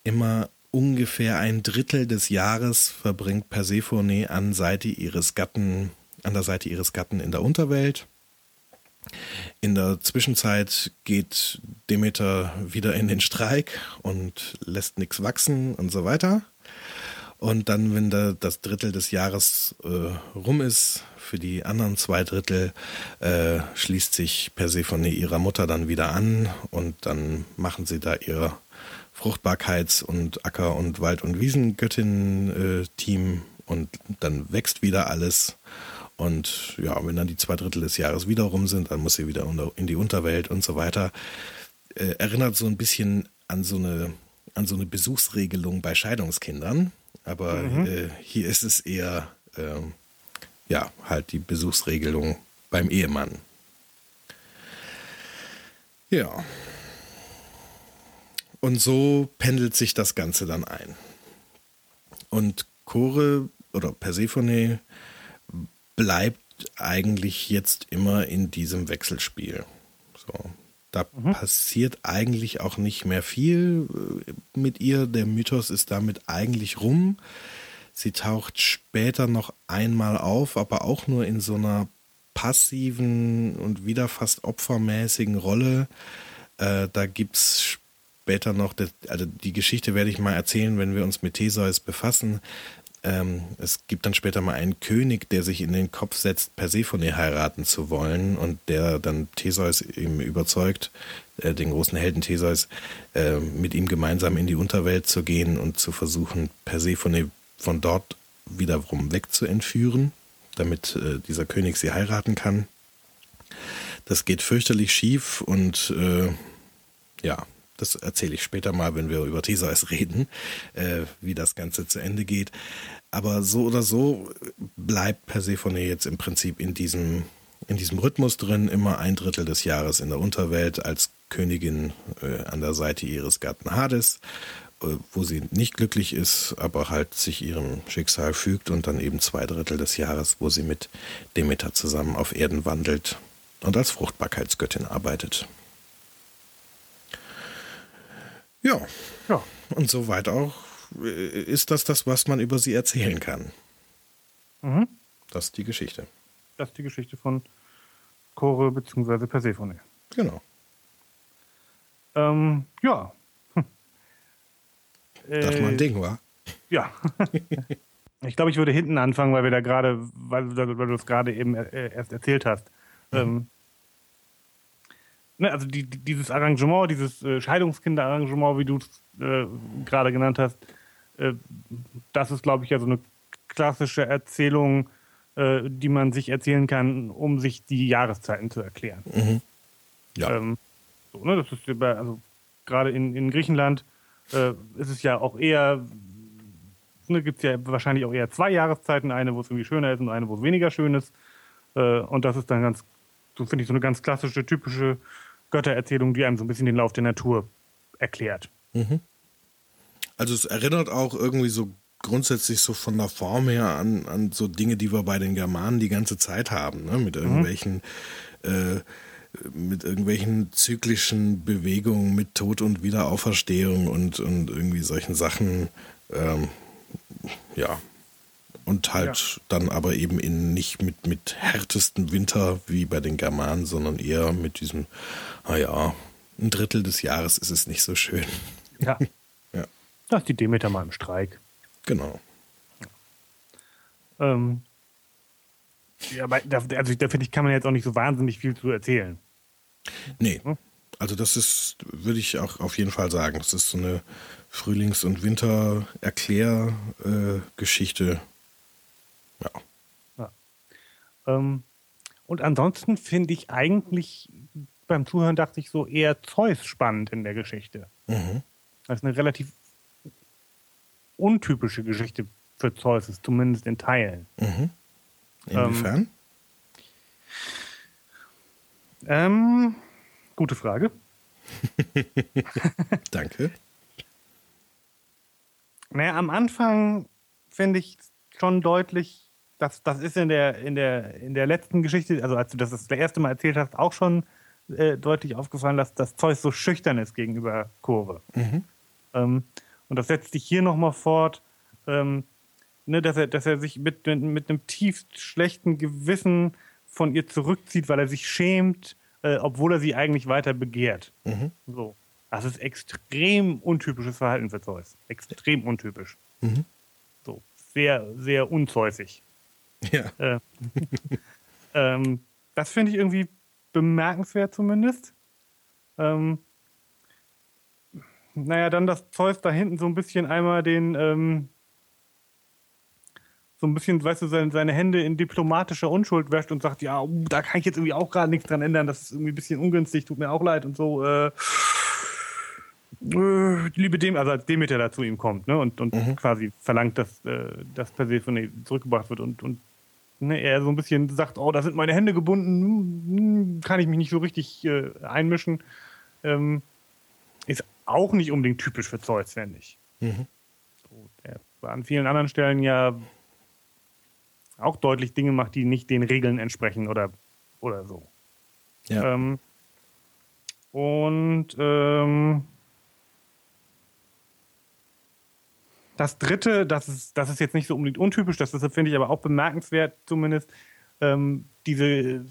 Immer ungefähr ein Drittel des Jahres verbringt Persephone an Seite ihres Gatten, an der Seite ihres Gatten in der Unterwelt. In der Zwischenzeit geht Demeter wieder in den Streik und lässt nichts wachsen und so weiter. Und dann, wenn da das Drittel des Jahres äh, rum ist, für die anderen zwei Drittel äh, schließt sich Persephone ihrer Mutter dann wieder an und dann machen sie da ihr Fruchtbarkeits- und Acker- und Wald- und Wiesengöttin-Team äh, und dann wächst wieder alles. Und ja, wenn dann die zwei Drittel des Jahres wieder rum sind, dann muss sie wieder in die Unterwelt und so weiter. Äh, erinnert so ein bisschen an so eine, an so eine Besuchsregelung bei Scheidungskindern aber mhm. äh, hier ist es eher, äh, ja, halt die Besuchsregelung beim Ehemann. Ja. Und so pendelt sich das Ganze dann ein. Und Chore oder Persephone bleibt eigentlich jetzt immer in diesem Wechselspiel. So. Da mhm. passiert eigentlich auch nicht mehr viel äh, mit ihr. Der Mythos ist damit eigentlich rum. Sie taucht später noch einmal auf, aber auch nur in so einer passiven und wieder fast opfermäßigen Rolle. Äh, da gibt es später noch, also die Geschichte werde ich mal erzählen, wenn wir uns mit Theseus befassen. Ähm, es gibt dann später mal einen König, der sich in den Kopf setzt, Persephone heiraten zu wollen und der dann Theseus eben überzeugt, äh, den großen Helden Theseus, äh, mit ihm gemeinsam in die Unterwelt zu gehen und zu versuchen, Persephone von dort wiederum wegzuentführen, damit äh, dieser König sie heiraten kann. Das geht fürchterlich schief und äh, ja, das erzähle ich später mal, wenn wir über Theseus reden, äh, wie das Ganze zu Ende geht. Aber so oder so bleibt Persephone jetzt im Prinzip in diesem, in diesem Rhythmus drin, immer ein Drittel des Jahres in der Unterwelt als Königin äh, an der Seite ihres Gatten Hades, äh, wo sie nicht glücklich ist, aber halt sich ihrem Schicksal fügt und dann eben zwei Drittel des Jahres, wo sie mit Demeter zusammen auf Erden wandelt und als Fruchtbarkeitsgöttin arbeitet. Ja. Ja. Und soweit auch äh, ist das das, was man über sie erzählen kann. Mhm. Das ist die Geschichte. Das ist die Geschichte von Chore bzw. Persephone. Genau. Ähm, ja. Hm. Das mal ein Ding, wa? Ja. (laughs) ich glaube, ich würde hinten anfangen, weil wir da gerade, weil, weil du es gerade eben äh, erst erzählt hast. Mhm. Ähm, ne, also die, dieses Arrangement, dieses äh, Scheidungskinder-Arrangement, wie du es äh, gerade genannt hast, äh, das ist, glaube ich, ja so eine klassische Erzählung, äh, die man sich erzählen kann, um sich die Jahreszeiten zu erklären. Mhm. Ja. Ähm, so, ne, das ist also gerade in, in Griechenland äh, ist es ja auch eher, ne, gibt es ja wahrscheinlich auch eher zwei Jahreszeiten, eine, wo es irgendwie schöner ist und eine, wo es weniger schön ist. Äh, und das ist dann ganz, so finde ich, so eine ganz klassische, typische Göttererzählung, die einem so ein bisschen den Lauf der Natur erklärt. Mhm. Also es erinnert auch irgendwie so grundsätzlich so von der Form her an, an so Dinge, die wir bei den Germanen die ganze Zeit haben, ne? mit mhm. irgendwelchen mhm. äh, mit irgendwelchen zyklischen Bewegungen, mit Tod und Wiederauferstehung und, und irgendwie solchen Sachen. Ähm, ja. Und halt ja. dann aber eben in nicht mit, mit härtesten Winter wie bei den Germanen, sondern eher mit diesem, naja, ein Drittel des Jahres ist es nicht so schön. Ja. (laughs) ja. Da ist die Demeter mal im Streik. Genau. Ähm, ja, aber da, also da finde ich, kann man jetzt auch nicht so wahnsinnig viel zu erzählen. Nee. Also das ist, würde ich auch auf jeden Fall sagen, das ist so eine Frühlings- und Winter-Erklärgeschichte. Äh. Ähm, und ansonsten finde ich eigentlich beim Zuhören dachte ich so eher Zeus spannend in der Geschichte. Mhm. Das ist eine relativ untypische Geschichte für Zeus ist, zumindest in Teilen. Mhm. Inwiefern? Ähm, ähm, gute Frage. (laughs) Danke. Naja, am Anfang finde ich schon deutlich, dass das ist in der, in, der, in der letzten Geschichte, also als du das das erste Mal erzählt hast, auch schon äh, deutlich aufgefallen, dass das Zeus so schüchtern ist gegenüber Kurve. Mhm. Ähm, und das setzt sich hier nochmal fort, ähm, ne, dass, er, dass er sich mit, mit, mit einem tief schlechten Gewissen von ihr zurückzieht, weil er sich schämt, äh, obwohl er sie eigentlich weiter begehrt. Mhm. So. Das ist extrem untypisches Verhalten für Zeus. Extrem untypisch. Mhm. So. Sehr, sehr unzeusig. Ja. Äh, (laughs) ähm, das finde ich irgendwie bemerkenswert zumindest. Ähm, naja, dann das Zeus da hinten so ein bisschen einmal den, ähm, so ein bisschen, weißt du, seine, seine Hände in diplomatischer Unschuld wäscht und sagt, ja, uh, da kann ich jetzt irgendwie auch gerade nichts dran ändern, das ist irgendwie ein bisschen ungünstig, tut mir auch leid und so. Äh, äh, liebe dem, also als Demeter da zu ihm kommt, ne, und, und mhm. quasi verlangt, dass, äh, dass Persephone zurückgebracht wird und, und ne, er so ein bisschen sagt, oh, da sind meine Hände gebunden, hm, hm, kann ich mich nicht so richtig äh, einmischen. Ähm, ist auch nicht unbedingt typisch für Zeus, finde ich. Mhm. So, der an vielen anderen Stellen ja auch deutlich Dinge macht, die nicht den Regeln entsprechen oder, oder so. Ja. Ähm, und ähm, das dritte, das ist, das ist jetzt nicht so unbedingt untypisch, das finde ich aber auch bemerkenswert zumindest, ähm, diese,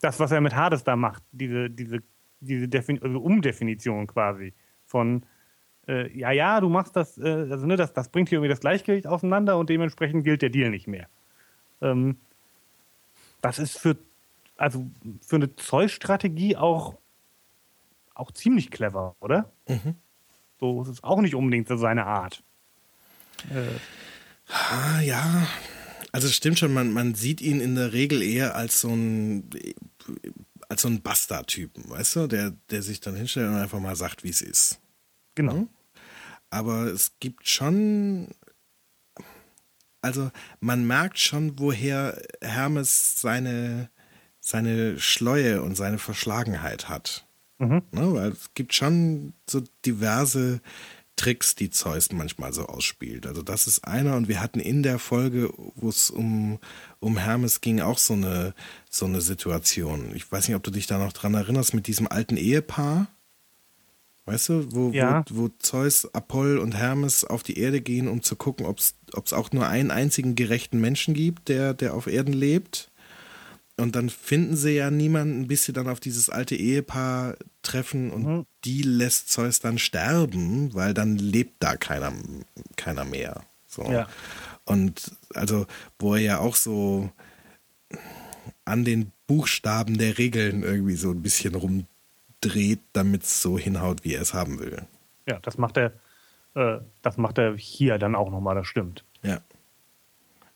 das, was er mit Hades da macht, diese, diese, diese Defin also Umdefinition quasi von, äh, ja, ja, du machst das, äh, also ne, das, das bringt hier irgendwie das Gleichgewicht auseinander und dementsprechend gilt der Deal nicht mehr. Ähm, das ist für, also für eine Zeus-Strategie auch, auch ziemlich clever, oder? Mhm. So ist es auch nicht unbedingt so seine Art. Äh. Ah, ja, also es stimmt schon, man, man sieht ihn in der Regel eher als so ein als so ein Bastard-Typen, weißt du, der, der sich dann hinstellt und einfach mal sagt, wie es ist. Genau. Hm? Aber es gibt schon, also man merkt schon, woher Hermes seine, seine Schleue und seine Verschlagenheit hat. Mhm. Ne, weil es gibt schon so diverse Tricks, die Zeus manchmal so ausspielt. Also das ist einer und wir hatten in der Folge, wo es um, um Hermes ging, auch so eine, so eine Situation. Ich weiß nicht, ob du dich da noch dran erinnerst, mit diesem alten Ehepaar. Weißt du, wo, ja. wo, wo, Zeus, Apoll und Hermes auf die Erde gehen, um zu gucken, ob es auch nur einen einzigen gerechten Menschen gibt, der, der auf Erden lebt. Und dann finden sie ja niemanden, bis sie dann auf dieses alte Ehepaar treffen und mhm. die lässt Zeus dann sterben, weil dann lebt da keiner, keiner mehr. So. Ja. Und also, wo er ja auch so an den Buchstaben der Regeln irgendwie so ein bisschen rumdreht, damit es so hinhaut, wie er es haben will. Ja, das macht er, äh, das macht er hier dann auch nochmal, das stimmt. Ja.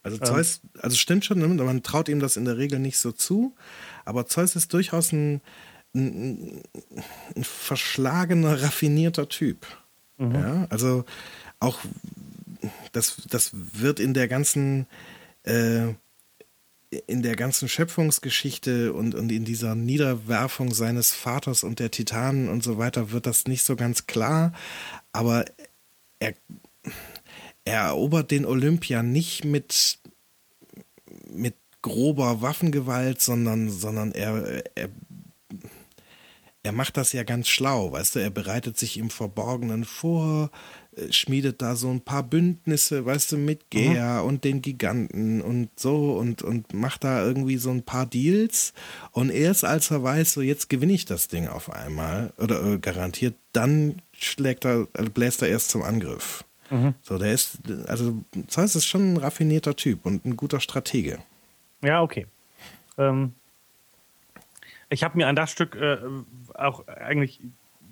Also ähm. Zeus, also stimmt schon, man traut ihm das in der Regel nicht so zu, aber Zeus ist durchaus ein, ein, ein verschlagener, raffinierter Typ. Mhm. Ja, also auch das, das wird in der ganzen äh, in der ganzen Schöpfungsgeschichte und, und in dieser Niederwerfung seines Vaters und der Titanen und so weiter wird das nicht so ganz klar, aber er, er erobert den Olympia nicht mit, mit grober Waffengewalt, sondern, sondern er, er, er macht das ja ganz schlau, weißt du, er bereitet sich im Verborgenen vor, äh, schmiedet da so ein paar Bündnisse, weißt du, mit Gea mhm. und den Giganten und so und, und macht da irgendwie so ein paar Deals. Und erst als er weiß, so jetzt gewinne ich das Ding auf einmal oder äh, garantiert, dann schlägt er, äh, bläst er erst zum Angriff. Mhm. So, der ist, also das heißt, ist schon ein raffinierter Typ und ein guter Stratege. Ja, okay. Ähm, ich habe mir an das Stück äh, auch eigentlich,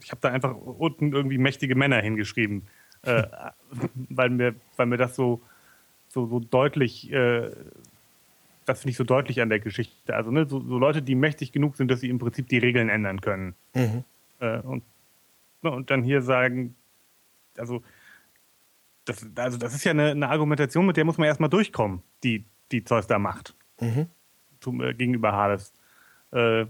ich habe da einfach unten irgendwie mächtige Männer hingeschrieben, äh, (laughs) weil, mir, weil mir das so, so, so deutlich, äh, das finde ich so deutlich an der Geschichte. Also ne, so, so, Leute, die mächtig genug sind, dass sie im Prinzip die Regeln ändern können. Mhm. Äh, und, ne, und dann hier sagen, also das, also das ist ja eine, eine, Argumentation, mit der muss man erstmal durchkommen, die, die Zeus da macht. Mhm. Äh, gegenüber Hades. Äh,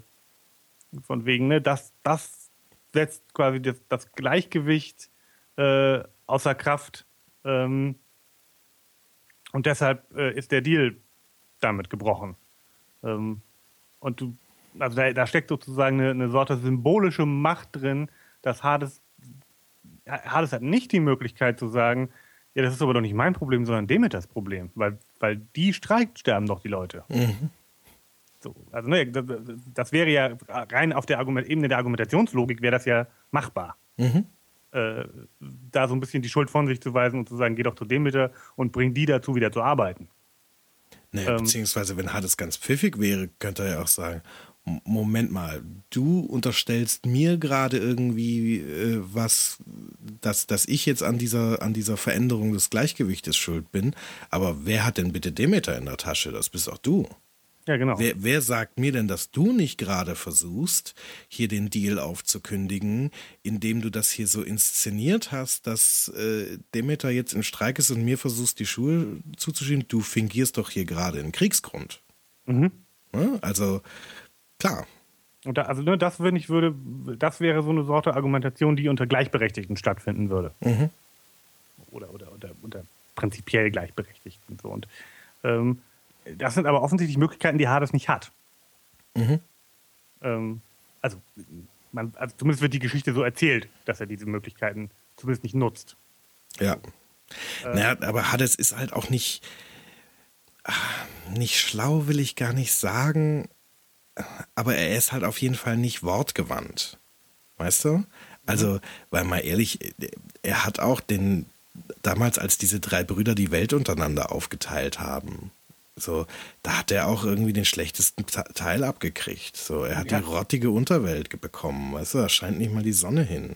von wegen, ne, das, das setzt quasi das, das Gleichgewicht äh, außer Kraft. Ähm, und deshalb äh, ist der Deal damit gebrochen. Ähm, und du, also da, da steckt sozusagen eine, eine, Sorte symbolische Macht drin, dass Hades, Hades hat nicht die Möglichkeit zu sagen, ja, das ist aber doch nicht mein Problem, sondern Demeters Problem, weil, weil die streikt, sterben doch die Leute. Mhm. So, also ne, das, das, wäre ja rein auf der Argument, Ebene der Argumentationslogik wäre das ja machbar. Mhm. Äh, da so ein bisschen die Schuld von sich zu weisen und zu sagen, geh doch zu Demeter und bring die dazu, wieder zu arbeiten. Naja, ähm, beziehungsweise, wenn Hades ganz pfiffig wäre, könnte er ja auch sagen, Moment mal, du unterstellst mir gerade irgendwie äh, was, dass, dass ich jetzt an dieser, an dieser Veränderung des Gleichgewichtes schuld bin. Aber wer hat denn bitte Demeter in der Tasche? Das bist auch du. Ja, genau. Wer, wer sagt mir denn, dass du nicht gerade versuchst, hier den Deal aufzukündigen, indem du das hier so inszeniert hast, dass äh, Demeter jetzt im Streik ist und mir versuchst, die Schuhe zuzuschieben? Du fingierst doch hier gerade einen Kriegsgrund. Mhm. Ja, also, klar. Und da, also ne, das, wenn ich würde, das wäre so eine Sorte Argumentation, die unter Gleichberechtigten stattfinden würde. Mhm. Oder, oder, oder unter prinzipiell Gleichberechtigten. So. Und ähm, das sind aber offensichtlich Möglichkeiten, die Hades nicht hat. Mhm. Ähm, also, man, also zumindest wird die Geschichte so erzählt, dass er diese Möglichkeiten zumindest nicht nutzt. Ja. Äh, naja, aber Hades ist halt auch nicht, nicht schlau, will ich gar nicht sagen. Aber er ist halt auf jeden Fall nicht wortgewandt. Weißt du? Also, mhm. weil mal ehrlich, er hat auch den, damals, als diese drei Brüder die Welt untereinander aufgeteilt haben, so, da hat er auch irgendwie den schlechtesten Teil abgekriegt. So, er hat ja. die rottige Unterwelt bekommen, weißt du, da scheint nicht mal die Sonne hin.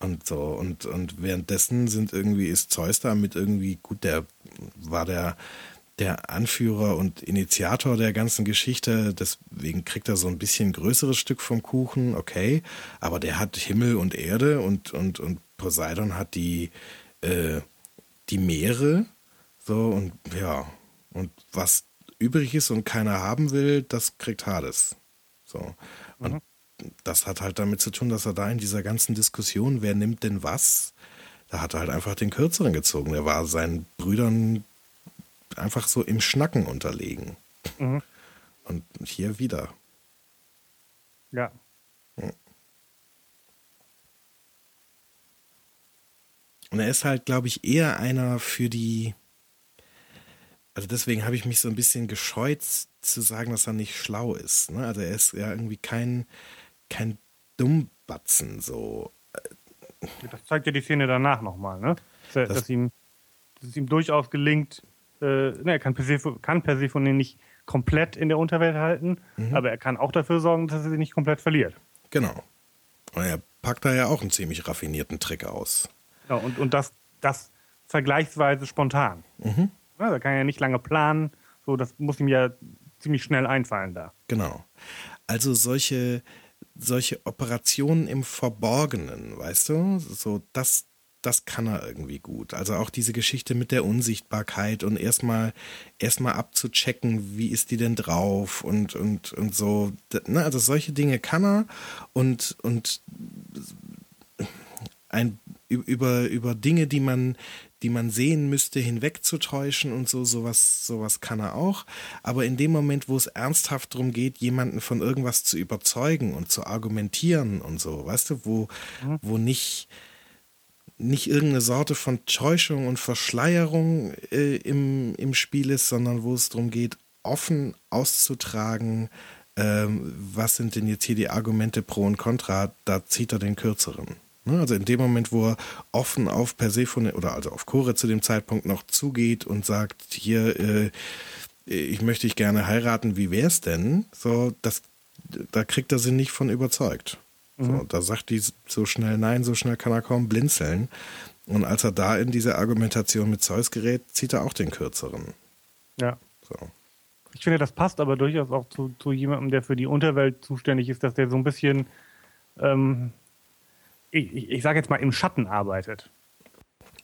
Und so, und, und währenddessen sind irgendwie, ist Zeus da mit irgendwie, gut, der war der, der Anführer und Initiator der ganzen Geschichte, deswegen kriegt er so ein bisschen größeres Stück vom Kuchen, okay, aber der hat Himmel und Erde und, und, und Poseidon hat die, äh, die Meere, so, und ja, und was übrig ist und keiner haben will, das kriegt Hades. So. Und mhm. das hat halt damit zu tun, dass er da in dieser ganzen Diskussion, wer nimmt denn was, da hat er halt einfach den Kürzeren gezogen. Der war seinen Brüdern einfach so im Schnacken unterlegen. Mhm. Und hier wieder. Ja. Hm. Und er ist halt, glaube ich, eher einer für die also deswegen habe ich mich so ein bisschen gescheut zu sagen, dass er nicht schlau ist. Ne? Also er ist ja irgendwie kein, kein Dummbatzen so. Das zeigt ja die Szene danach nochmal, ne? Dass, dass, ihm, dass es ihm durchaus gelingt, äh, ne, er kann, Persephone, kann Persephone nicht komplett in der Unterwelt halten, mhm. aber er kann auch dafür sorgen, dass er sie nicht komplett verliert. Genau. Und er packt da ja auch einen ziemlich raffinierten Trick aus. Ja, und, und das, das vergleichsweise spontan. Mhm. Ja, da kann er ja nicht lange planen. So, das muss ihm ja ziemlich schnell einfallen da. Genau. Also solche, solche Operationen im Verborgenen, weißt du? So, das, das kann er irgendwie gut. Also auch diese Geschichte mit der Unsichtbarkeit und erstmal erstmal abzuchecken, wie ist die denn drauf und, und, und so. Ne? Also solche Dinge kann er und, und ein über, über Dinge, die man, die man sehen müsste, hinwegzutäuschen und so, sowas, sowas kann er auch. Aber in dem Moment, wo es ernsthaft darum geht, jemanden von irgendwas zu überzeugen und zu argumentieren und so, weißt du, wo, mhm. wo nicht, nicht irgendeine Sorte von Täuschung und Verschleierung äh, im, im Spiel ist, sondern wo es darum geht, offen auszutragen, ähm, was sind denn jetzt hier die Argumente pro und contra, da zieht er den kürzeren. Ne? Also in dem Moment, wo er offen auf Persephone oder also auf Chore zu dem Zeitpunkt noch zugeht und sagt, hier, äh, ich möchte dich gerne heiraten, wie wär's denn? So, das, da kriegt er sie nicht von überzeugt. Mhm. So, da sagt die so schnell nein, so schnell kann er kaum blinzeln. Und als er da in diese Argumentation mit Zeus gerät, zieht er auch den kürzeren. Ja. So. Ich finde, das passt aber durchaus auch zu, zu jemandem, der für die Unterwelt zuständig ist, dass der so ein bisschen, ähm, ich, ich, ich sage jetzt mal, im Schatten arbeitet.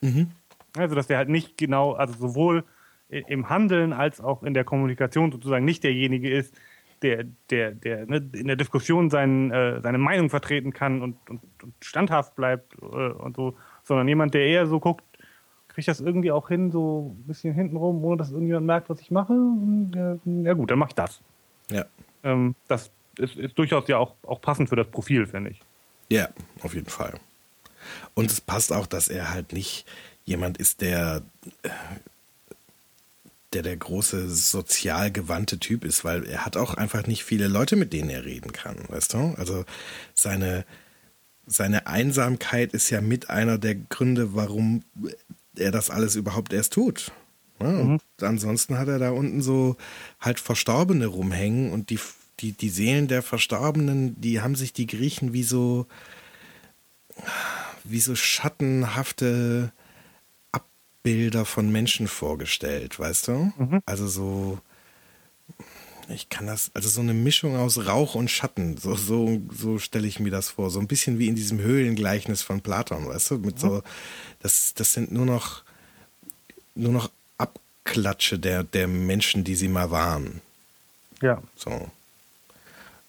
Mhm. Also, dass der halt nicht genau, also sowohl im Handeln als auch in der Kommunikation sozusagen nicht derjenige ist, der, der, der ne, in der Diskussion sein, äh, seine Meinung vertreten kann und, und, und standhaft bleibt äh, und so, sondern jemand, der eher so guckt, kriege ich das irgendwie auch hin, so ein bisschen hintenrum, ohne dass irgendjemand merkt, was ich mache. Ja, ja gut, dann mache ich das. Ja. Ähm, das ist, ist, durchaus ja auch, auch passend für das Profil, finde ich. Ja, auf jeden Fall. Und es passt auch, dass er halt nicht jemand ist, der der der große sozial gewandte Typ ist, weil er hat auch einfach nicht viele Leute, mit denen er reden kann, weißt du? Also seine seine Einsamkeit ist ja mit einer der Gründe, warum er das alles überhaupt erst tut. Ja, mhm. ansonsten hat er da unten so halt Verstorbene rumhängen und die, die, die Seelen der Verstorbenen, die haben sich die Griechen wie so, wie so schattenhafte Abbilder von Menschen vorgestellt, weißt du? Mhm. Also so, ich kann das, also so eine Mischung aus Rauch und Schatten, so, so, so stelle ich mir das vor. So ein bisschen wie in diesem Höhlengleichnis von Platon, weißt du? Mit so, das, das sind nur noch, nur noch Abklatsche der, der Menschen, die sie mal waren. Ja. So.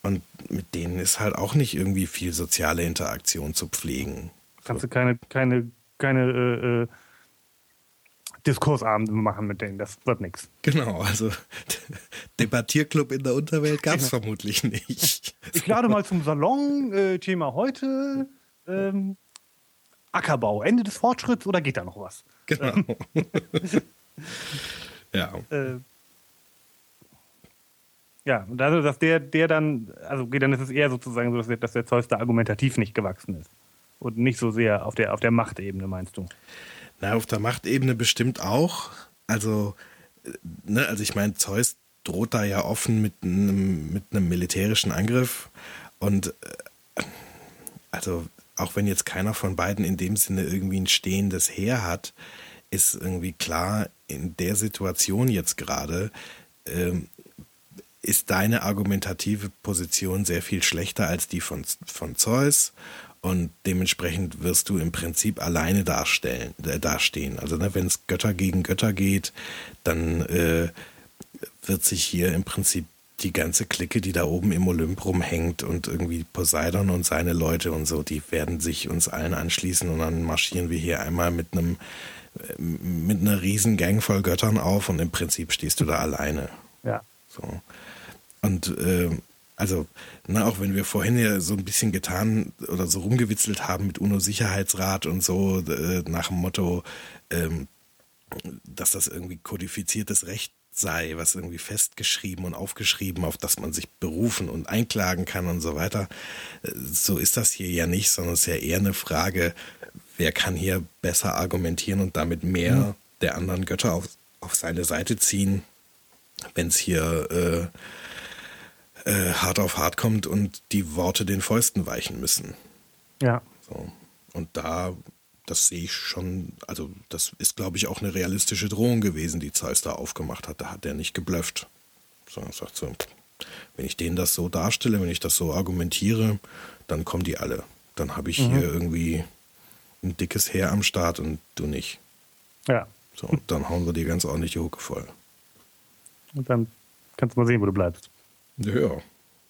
Und mit denen ist halt auch nicht irgendwie viel soziale Interaktion zu pflegen. Kannst du keine, keine, keine äh, äh Diskursabende machen mit denen. Das wird nichts. Genau, also (laughs) Debattierclub in der Unterwelt gab es vermutlich nicht. (laughs) Ich lade mal zum Salon. Äh, Thema heute ähm, Ackerbau. Ende des Fortschritts oder geht da noch was? Genau. (laughs) ja. Äh, ja, und also, dass der, der dann, also okay, dann ist es eher sozusagen so, dass der, dass der Zeus da argumentativ nicht gewachsen ist. Und nicht so sehr auf der, auf der Machtebene, meinst du? Na, auf der Machtebene bestimmt auch. Also, ne, also ich meine, Zeus droht da ja offen mit einem, mit einem militärischen Angriff. Und äh, also, auch wenn jetzt keiner von beiden in dem Sinne irgendwie ein stehendes Heer hat, ist irgendwie klar, in der Situation jetzt gerade ähm, ist deine argumentative Position sehr viel schlechter als die von, von Zeus. Und dementsprechend wirst du im Prinzip alleine darstellen, äh, dastehen. Also ne, wenn es Götter gegen Götter geht, dann äh, wird sich hier im Prinzip die ganze Clique, die da oben im Olymp rumhängt und irgendwie Poseidon und seine Leute und so, die werden sich uns allen anschließen und dann marschieren wir hier einmal mit einem äh, mit einer riesen Gang voll Göttern auf und im Prinzip stehst du da alleine. Ja. So. Und äh, also, na, auch wenn wir vorhin ja so ein bisschen getan oder so rumgewitzelt haben mit UNO-Sicherheitsrat und so, äh, nach dem Motto, ähm, dass das irgendwie kodifiziertes Recht sei, was irgendwie festgeschrieben und aufgeschrieben, auf das man sich berufen und einklagen kann und so weiter. Äh, so ist das hier ja nicht, sondern es ist ja eher eine Frage, wer kann hier besser argumentieren und damit mehr mhm. der anderen Götter auf, auf seine Seite ziehen, wenn es hier äh, äh, hart auf hart kommt und die Worte den Fäusten weichen müssen. Ja. So. Und da, das sehe ich schon, also das ist, glaube ich, auch eine realistische Drohung gewesen, die Zeus da aufgemacht hat. Da hat er nicht geblufft. Sondern sagt so, wenn ich denen das so darstelle, wenn ich das so argumentiere, dann kommen die alle. Dann habe ich mhm. hier irgendwie ein dickes Heer am Start und du nicht. Ja. So, und dann hauen wir die ganz ordentliche Hucke voll. Und dann kannst du mal sehen, wo du bleibst. Ja,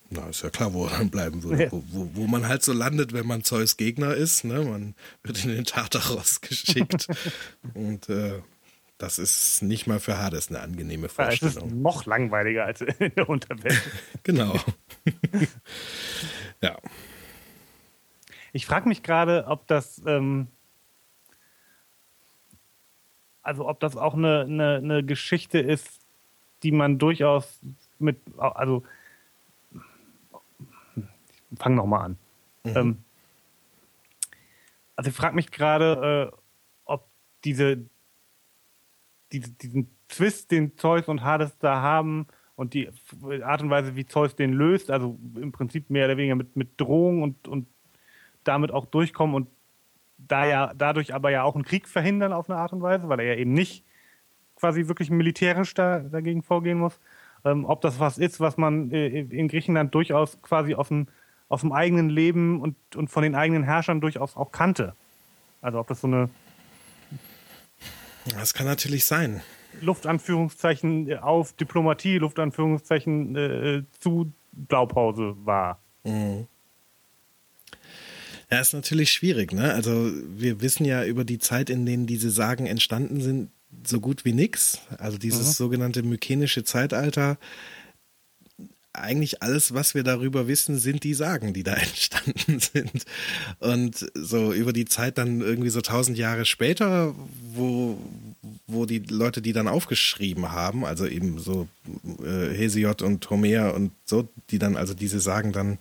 Na, ist ja klar, wo er dann bleiben würde. Ja. Wo, wo, wo, man halt so landet, wenn man Zeus Gegner ist. Ne? Man wird in den Tartaros (laughs) geschickt. und äh, das ist nicht mal für Hades eine angenehme Vorstellung. Ja, es ist noch langweiliger als in der Unterwelt. (laughs) genau. (laughs) ja. Ich frage mich gerade, ob das, ähm, also ob das auch eine, eine, eine Geschichte ist, die man durchaus mit, also fang noch mal an. Mhm. Ähm, also ich frage mich gerade, äh, ob diese, diese, diesen Twist, den Zeus und Hades da haben und die Art und Weise, wie Zeus den löst, also im Prinzip mehr oder weniger mit, mit Drohung und, und damit auch durchkommen und da ja, dadurch aber ja auch einen Krieg verhindern auf eine Art und Weise, weil er ja eben nicht quasi wirklich militärisch da, dagegen vorgehen muss. Ähm, ob das was ist, was man äh, in Griechenland durchaus quasi aus dem aus dem eigenen Leben und, und von den eigenen Herrschern durchaus auch kannte. Also ob das so eine. Das kann natürlich sein. Luftanführungszeichen auf Diplomatie, Luftanführungszeichen äh, zu Blaupause war. Mhm. Ja, ist natürlich schwierig, ne? Also wir wissen ja über die Zeit, in denen diese Sagen entstanden sind, so gut wie nichts. Also dieses mhm. sogenannte mykenische Zeitalter eigentlich alles, was wir darüber wissen, sind die Sagen, die da (laughs) entstanden sind. Und so über die Zeit dann irgendwie so tausend Jahre später, wo, wo die Leute die dann aufgeschrieben haben, also eben so äh, Hesiod und Homer und so, die dann also diese Sagen dann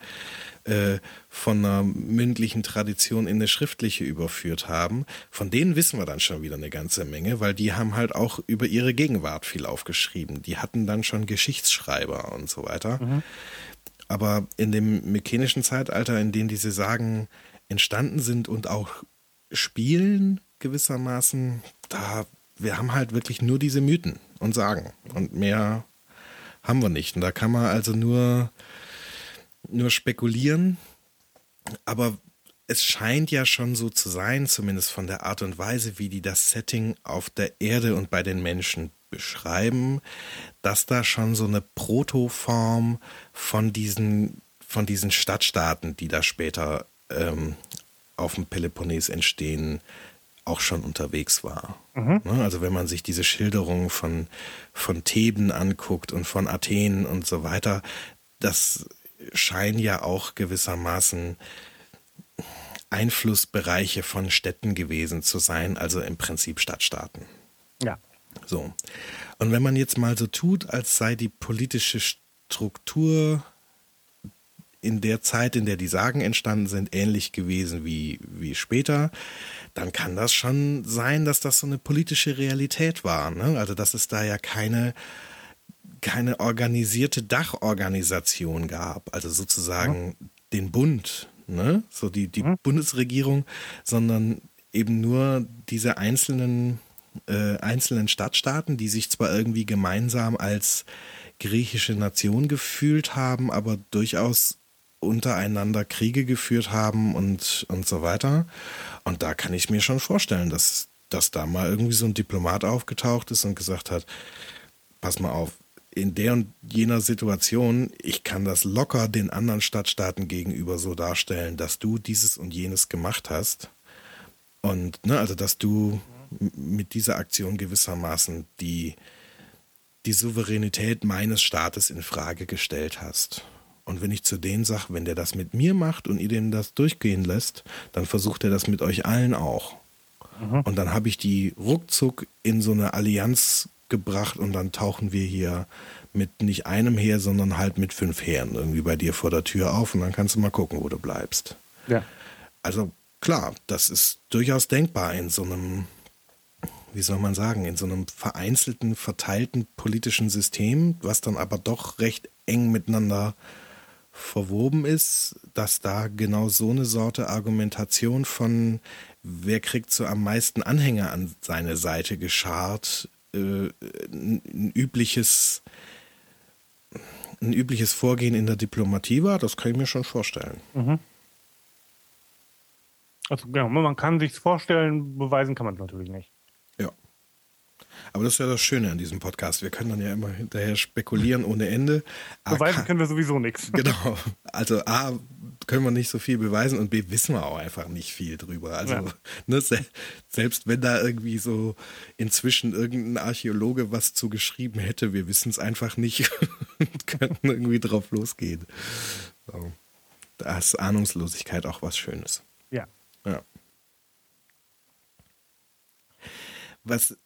äh, von einer mündlichen Tradition in eine schriftliche überführt haben. Von denen wissen wir dann schon wieder eine ganze Menge, weil die haben halt auch über ihre Gegenwart viel aufgeschrieben. Die hatten dann schon Geschichtsschreiber und so weiter. Mhm. Aber in dem mykenischen Zeitalter, in dem diese Sagen entstanden sind und auch spielen gewissermaßen, da wir haben halt wirklich nur diese Mythen und Sagen und mehr haben wir nicht. Und da kann man also nur nur spekulieren, aber es scheint ja schon so zu sein, zumindest von der Art und Weise, wie die das Setting auf der Erde und bei den Menschen beschreiben, dass da schon so eine Protoform von diesen, von diesen Stadtstaaten, die da später ähm, auf dem Peloponnes entstehen, auch schon unterwegs war. Mhm. Ne, also wenn man sich diese Schilderungen von, von Theben anguckt und von Athen und so weiter, das scheinen ja auch gewissermaßen Einflussbereiche von Städten gewesen zu sein, also im Prinzip Stadtstaaten. Ja. So. Und wenn man jetzt mal so tut, als sei die politische Struktur in der Zeit, in der die Sagen entstanden sind, ähnlich gewesen wie, wie später, dann kann das schon sein, dass das so eine politische Realität war. Ne? Also, dass es da ja keine keine organisierte Dachorganisation gab, also sozusagen mhm. den Bund, ne? so die, die mhm. Bundesregierung, sondern eben nur diese einzelnen, äh, einzelnen Stadtstaaten, die sich zwar irgendwie gemeinsam als griechische Nation gefühlt haben, aber durchaus untereinander Kriege geführt haben und, und so weiter. Und da kann ich mir schon vorstellen, dass, dass da mal irgendwie so ein Diplomat aufgetaucht ist und gesagt hat, pass mal auf, in der und jener Situation, ich kann das locker den anderen Stadtstaaten gegenüber so darstellen, dass du dieses und jenes gemacht hast. Und, ne, also, dass du mit dieser Aktion gewissermaßen die, die Souveränität meines Staates in Frage gestellt hast. Und wenn ich zu denen sage, wenn der das mit mir macht und ihr dem das durchgehen lässt, dann versucht er das mit euch allen auch. Mhm. Und dann habe ich die ruckzuck in so eine Allianz gebracht und dann tauchen wir hier mit nicht einem Heer, sondern halt mit fünf Heeren irgendwie bei dir vor der Tür auf und dann kannst du mal gucken, wo du bleibst. Ja. Also klar, das ist durchaus denkbar in so einem, wie soll man sagen, in so einem vereinzelten, verteilten politischen System, was dann aber doch recht eng miteinander verwoben ist, dass da genau so eine Sorte Argumentation von wer kriegt so am meisten Anhänger an seine Seite geschart, äh, ein übliches ein übliches Vorgehen in der Diplomatie war, das kann ich mir schon vorstellen. Mhm. Also genau, man kann sich vorstellen, beweisen kann man es natürlich nicht. Ja. Aber das ist ja das Schöne an diesem Podcast. Wir können dann ja immer hinterher spekulieren ohne Ende. Beweisen können wir sowieso nichts. Genau. Also A, können wir nicht so viel beweisen und B, wissen wir auch einfach nicht viel drüber. Also ja. (laughs) ne, selbst wenn da irgendwie so inzwischen irgendein Archäologe was zu geschrieben hätte, wir wissen es einfach nicht (laughs) und könnten irgendwie drauf losgehen. So. Da ist Ahnungslosigkeit auch was Schönes. Ja. Ja. Was,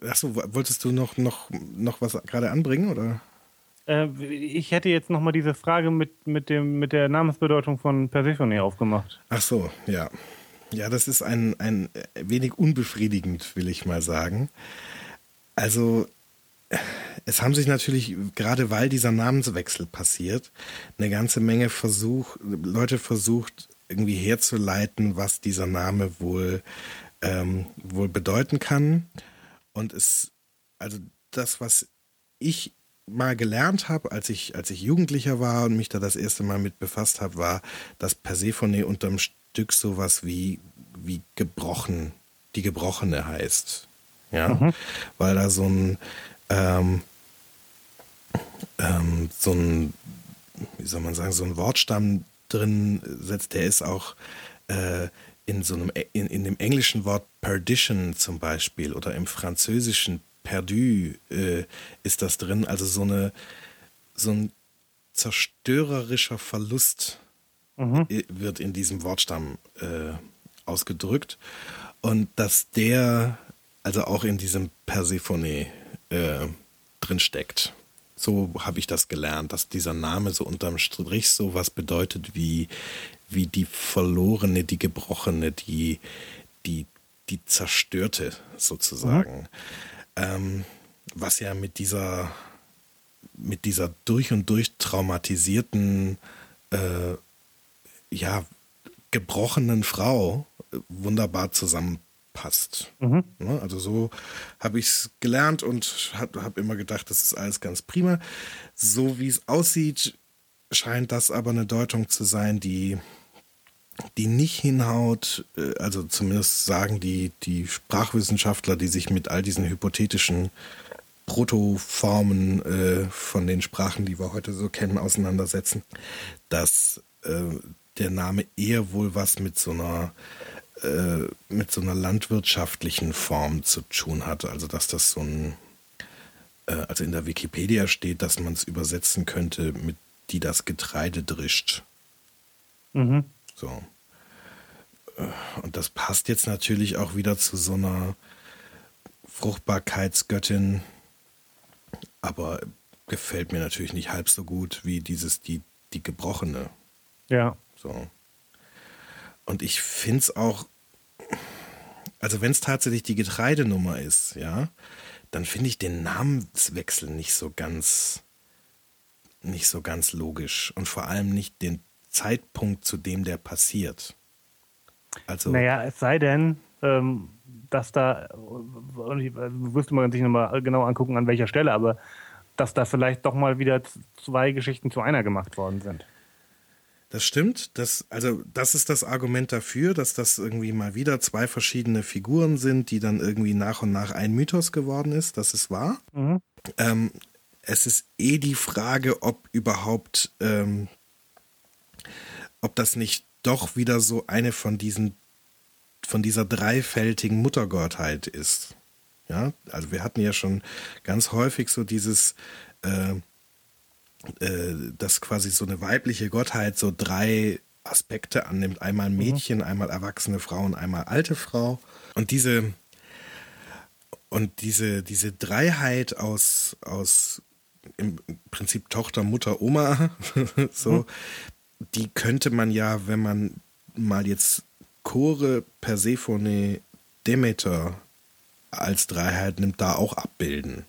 achso, wolltest du noch, noch, noch was gerade anbringen, oder? Äh, ich hätte jetzt nochmal diese Frage mit, mit, dem, mit der Namensbedeutung von Persephone aufgemacht. Ach so, ja. Ja, das ist ein, ein wenig unbefriedigend, will ich mal sagen. Also, es haben sich natürlich, gerade weil dieser Namenswechsel passiert, eine ganze Menge Versuch, Leute versucht, irgendwie herzuleiten, was dieser Name wohl, ähm, wohl bedeuten kann. Und es, also das, was ich mal gelernt habe, als ich, als ich Jugendlicher war und mich da das erste Mal mit befasst habe, war, dass Persephone unterm Stück sowas wie, wie gebrochen, die Gebrochene heißt. Ja, mhm. weil da so ein, ähm, ähm, so ein, wie soll man sagen, so ein Wortstamm drin setzt, der ist auch äh, in so einem, in, in dem englischen Wort Perdition zum Beispiel oder im französischen Perdu äh, ist das drin, also so eine, so ein zerstörerischer Verlust mhm. wird in diesem Wortstamm äh, ausgedrückt und dass der also auch in diesem Persephone äh, drin steckt. So habe ich das gelernt, dass dieser Name so unterm Strich so was bedeutet wie wie die verlorene, die gebrochene, die, die, die zerstörte sozusagen. Mhm. Ähm, was ja mit dieser, mit dieser durch und durch traumatisierten, äh, ja, gebrochenen Frau wunderbar zusammenpasst. Mhm. Ne, also so habe ich es gelernt und habe immer gedacht, das ist alles ganz prima. So wie es aussieht, scheint das aber eine Deutung zu sein, die, die nicht hinhaut, äh, also zumindest sagen die, die Sprachwissenschaftler, die sich mit all diesen hypothetischen Protoformen äh, von den Sprachen, die wir heute so kennen, auseinandersetzen, dass äh, der Name eher wohl was mit so einer äh, mit so einer landwirtschaftlichen Form zu tun hat. Also dass das so ein, äh, also in der Wikipedia steht, dass man es übersetzen könnte mit die das Getreide drischt. Mhm. So. Und das passt jetzt natürlich auch wieder zu so einer Fruchtbarkeitsgöttin, aber gefällt mir natürlich nicht halb so gut wie dieses, die, die Gebrochene. Ja. So. Und ich finde es auch, also wenn es tatsächlich die Getreidenummer ist, ja, dann finde ich den Namenswechsel nicht so ganz nicht so ganz logisch und vor allem nicht den Zeitpunkt, zu dem der passiert. Also, naja, es sei denn, ähm, dass da, müsste man sich nochmal genau angucken, an welcher Stelle, aber dass da vielleicht doch mal wieder zwei Geschichten zu einer gemacht worden sind. Das stimmt. Das, also, das ist das Argument dafür, dass das irgendwie mal wieder zwei verschiedene Figuren sind, die dann irgendwie nach und nach ein Mythos geworden ist. Das ist wahr. Mhm. Ähm, es ist eh die Frage, ob überhaupt, ähm, ob das nicht doch wieder so eine von diesen, von dieser dreifältigen Muttergottheit ist. Ja, also wir hatten ja schon ganz häufig so dieses, äh, äh, dass quasi so eine weibliche Gottheit so drei Aspekte annimmt. Einmal mhm. Mädchen, mhm. einmal erwachsene Frau und einmal alte Frau. Und diese, und diese, diese Dreiheit aus, aus im Prinzip Tochter, Mutter, Oma, (laughs) so, mhm. Die könnte man ja, wenn man mal jetzt Chore, Persephone, Demeter als Dreiheit nimmt, da auch abbilden.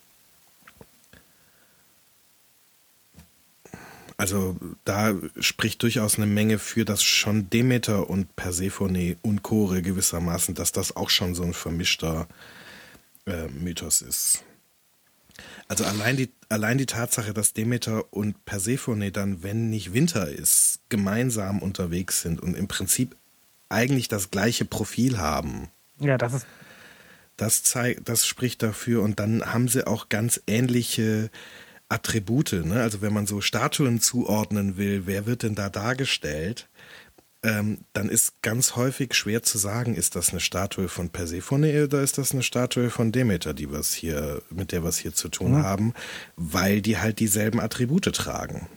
Also da spricht durchaus eine Menge für, dass schon Demeter und Persephone und Chore gewissermaßen, dass das auch schon so ein vermischter äh, Mythos ist. Also allein die, allein die Tatsache, dass Demeter und Persephone dann, wenn nicht Winter ist, gemeinsam unterwegs sind und im Prinzip eigentlich das gleiche Profil haben. Ja, das ist. das zeigt, das spricht dafür und dann haben sie auch ganz ähnliche Attribute. Ne? Also wenn man so Statuen zuordnen will, wer wird denn da dargestellt? Ähm, dann ist ganz häufig schwer zu sagen, ist das eine Statue von Persephone oder ist das eine Statue von Demeter, die wir hier, mit der wir es hier zu tun mhm. haben, weil die halt dieselben Attribute tragen.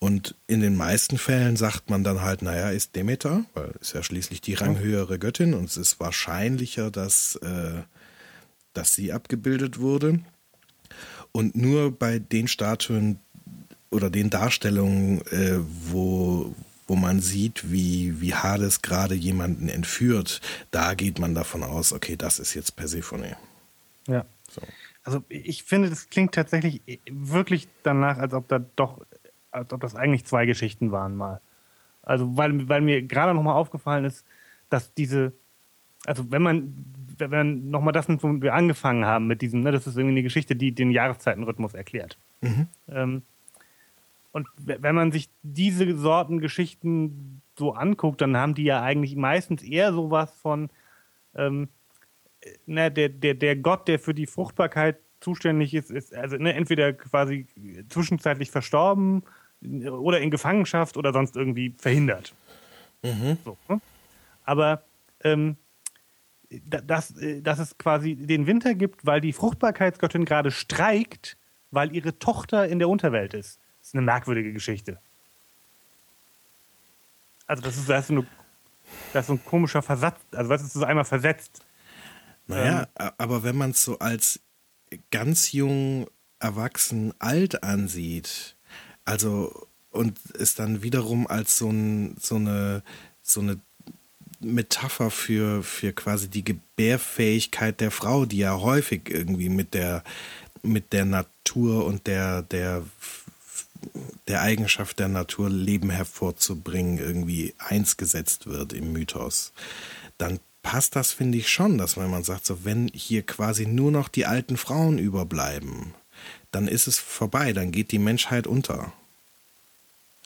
Und in den meisten Fällen sagt man dann halt, naja, ist Demeter, weil ist ja schließlich die ranghöhere Göttin und es ist wahrscheinlicher, dass, äh, dass sie abgebildet wurde. Und nur bei den Statuen oder den Darstellungen, äh, wo, wo man sieht, wie, wie Hades gerade jemanden entführt, da geht man davon aus, okay, das ist jetzt Persephone. Ja. So. Also ich finde, das klingt tatsächlich wirklich danach, als ob da doch als ob das eigentlich zwei Geschichten waren mal. Also, weil, weil mir gerade nochmal aufgefallen ist, dass diese, also wenn man, wenn man nochmal das nimmt, womit wir angefangen haben mit diesem, ne, das ist irgendwie eine Geschichte, die den Jahreszeitenrhythmus erklärt. Mhm. Ähm, und wenn man sich diese Sorten Geschichten so anguckt, dann haben die ja eigentlich meistens eher sowas von, ähm, na, der, der, der Gott, der für die Fruchtbarkeit zuständig ist, ist also ne, entweder quasi zwischenzeitlich verstorben oder in Gefangenschaft oder sonst irgendwie verhindert. Mhm. So, ne? Aber ähm, dass, äh, dass es quasi den Winter gibt, weil die Fruchtbarkeitsgöttin gerade streikt, weil ihre Tochter in der Unterwelt ist. Das ist eine merkwürdige Geschichte. Also das ist, das ist, eine, das ist so ein komischer Versatz. Also was ist so einmal versetzt? Naja, ähm, aber wenn man es so als ganz jung, erwachsen, alt ansieht, also, und es dann wiederum als so, ein, so eine, so eine Metapher für, für quasi die Gebärfähigkeit der Frau, die ja häufig irgendwie mit der, mit der Natur und der, der, der Eigenschaft der Natur Leben hervorzubringen, irgendwie eins gesetzt wird im Mythos, dann passt das, finde ich, schon, dass wenn man sagt, so wenn hier quasi nur noch die alten Frauen überbleiben, dann ist es vorbei, dann geht die Menschheit unter.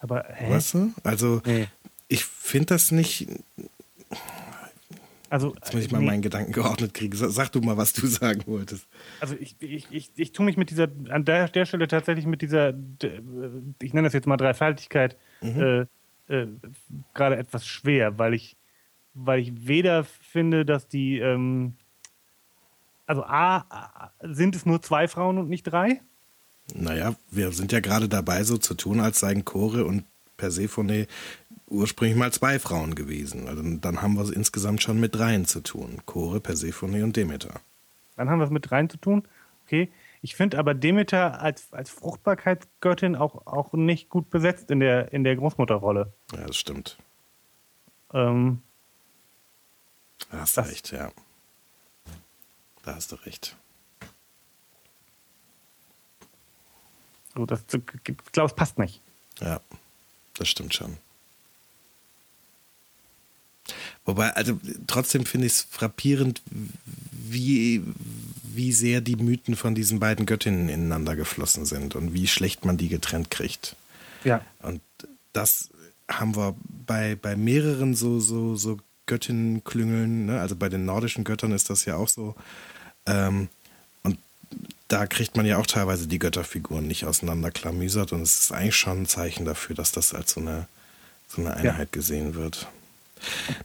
Aber, hä? Weißt du? Also, nee. ich finde das nicht. Also, Jetzt muss ich mal meinen Gedanken geordnet kriegen. Sag du mal, was du (laughs) sagen wolltest. Also ich, ich, ich, ich tue mich mit dieser, an der, der Stelle tatsächlich mit dieser, ich nenne das jetzt mal Dreifaltigkeit, mhm. äh, äh, gerade etwas schwer, weil ich, weil ich weder finde, dass die, ähm, also A, sind es nur zwei Frauen und nicht drei? Naja, wir sind ja gerade dabei, so zu tun, als seien Chore und Persephone ursprünglich mal zwei Frauen gewesen. Also dann haben wir es insgesamt schon mit dreien zu tun. Chore, Persephone und Demeter. Dann haben wir es mit dreien zu tun. Okay. Ich finde aber Demeter als, als Fruchtbarkeitsgöttin auch, auch nicht gut besetzt in der, in der Großmutterrolle. Ja, das stimmt. Ähm, da hast du recht, ja. Da hast du recht. So, das, ich glaube, es passt nicht. Ja, das stimmt schon. Wobei, also trotzdem finde ich es frappierend, wie, wie sehr die Mythen von diesen beiden Göttinnen ineinander geflossen sind und wie schlecht man die getrennt kriegt. Ja. Und das haben wir bei, bei mehreren so, so, so Göttinnenklüngeln, ne? also bei den nordischen Göttern ist das ja auch so. Ähm, da kriegt man ja auch teilweise die Götterfiguren nicht auseinanderklamüsert und es ist eigentlich schon ein Zeichen dafür, dass das als so eine, so eine Einheit ja. gesehen wird.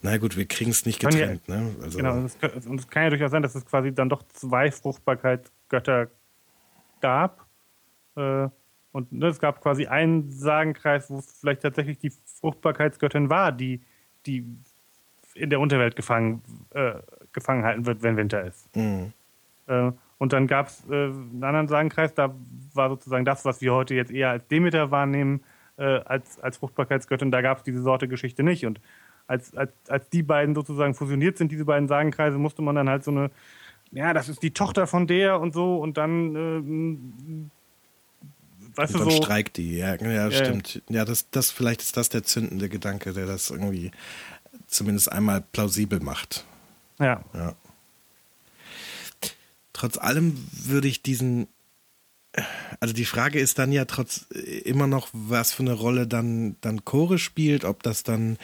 Na gut, wir kriegen es nicht getrennt. Ja, ne? also genau, und es, und es, kann ja durchaus sein, dass es quasi dann doch zwei Fruchtbarkeitsgötter gab. Äh, und ne, es gab quasi einen Sagenkreis, wo es vielleicht tatsächlich die Fruchtbarkeitsgöttin war, die, die in der Unterwelt gefangen, äh, gefangen halten wird, wenn Winter ist. Mhm. Äh, und dann gab es äh, einen anderen Sagenkreis, da war sozusagen das, was wir heute jetzt eher als Demeter wahrnehmen, äh, als, als Fruchtbarkeitsgöttin, da gab es diese Sorte Geschichte nicht. Und als, als, als die beiden sozusagen fusioniert sind, diese beiden Sagenkreise, musste man dann halt so eine, ja, das ist die Tochter von der und so und dann äh, weißt und du dann so. streikt die, ja, ja, stimmt. Ja, das, das, vielleicht ist das der zündende Gedanke, der das irgendwie zumindest einmal plausibel macht. Ja. ja trotz allem würde ich diesen, also die Frage ist dann ja trotz immer noch, was für eine Rolle dann, dann Chore spielt, ob das dann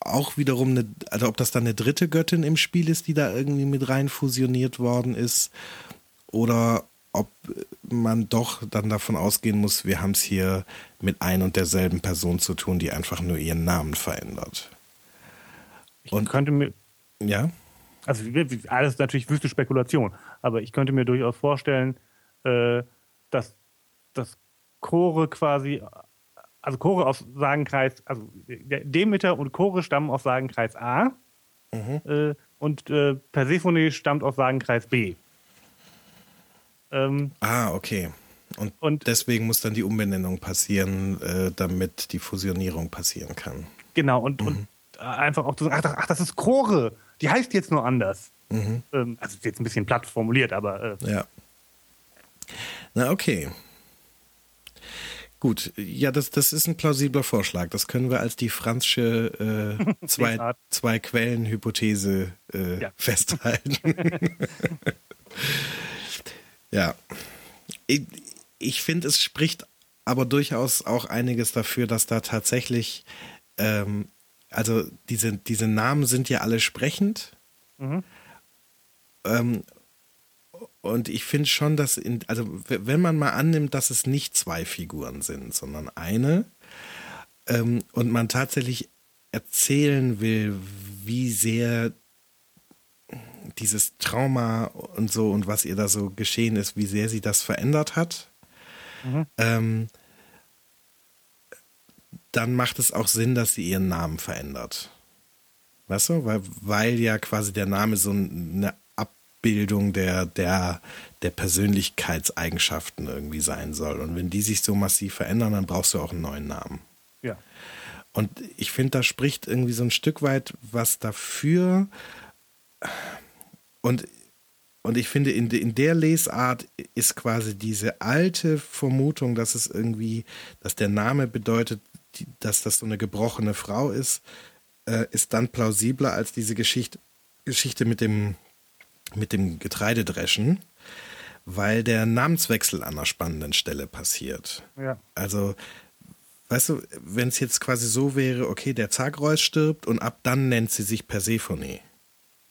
auch wiederum eine, also ob das dann eine dritte Göttin im Spiel ist, die da irgendwie mit rein fusioniert worden ist, oder ob man doch dann davon ausgehen muss, wir haben es hier mit ein und derselben Person zu tun, die einfach nur ihren Namen verändert. Und ich könnte mir. Ja? Also, alles natürlich wüste Spekulation, aber ich könnte mir durchaus vorstellen, äh, dass, dass Chore quasi also Chore aus Sagenkreis, also Demeter und Chore stammen aus Sagenkreis A mhm. äh, und äh, Persephone stammt aus Sagenkreis B. Ähm, ah, okay. Und, und, deswegen muss dann die Umbenennung passieren, äh, damit die Fusionierung passieren kann. Genau, und, mhm. und einfach auch zu sagen, ach, ach, das ist Chore, die heißt jetzt nur anders. Mhm. Ähm, also jetzt ein bisschen platt formuliert, aber. Äh, ja. Na, okay. Gut, ja, das, das ist ein plausibler Vorschlag. Das können wir als die franzsche äh, zwei, (laughs) zwei Quellen-Hypothese äh, ja. (laughs) festhalten. (laughs) ja. Ich, ich finde, es spricht aber durchaus auch einiges dafür, dass da tatsächlich, ähm, also diese, diese Namen sind ja alle sprechend. Mhm. Ähm, und ich finde schon, dass, in, also wenn man mal annimmt, dass es nicht zwei Figuren sind, sondern eine, ähm, und man tatsächlich erzählen will, wie sehr dieses Trauma und so und was ihr da so geschehen ist, wie sehr sie das verändert hat, mhm. ähm, dann macht es auch Sinn, dass sie ihren Namen verändert. Weißt du? Weil, weil ja quasi der Name so eine Abbildung der, der, der Persönlichkeitseigenschaften irgendwie sein soll. Und wenn die sich so massiv verändern, dann brauchst du auch einen neuen Namen. Ja. Und ich finde, da spricht irgendwie so ein Stück weit was dafür. Und, und ich finde, in, in der Lesart ist quasi diese alte Vermutung, dass es irgendwie, dass der Name bedeutet, dass das so eine gebrochene Frau ist, äh, ist dann plausibler als diese Geschichte, Geschichte mit dem mit dem Getreidedreschen, weil der Namenswechsel an einer spannenden Stelle passiert. Ja. Also, weißt du, wenn es jetzt quasi so wäre, okay, der Zagreus stirbt und ab dann nennt sie sich Persephone.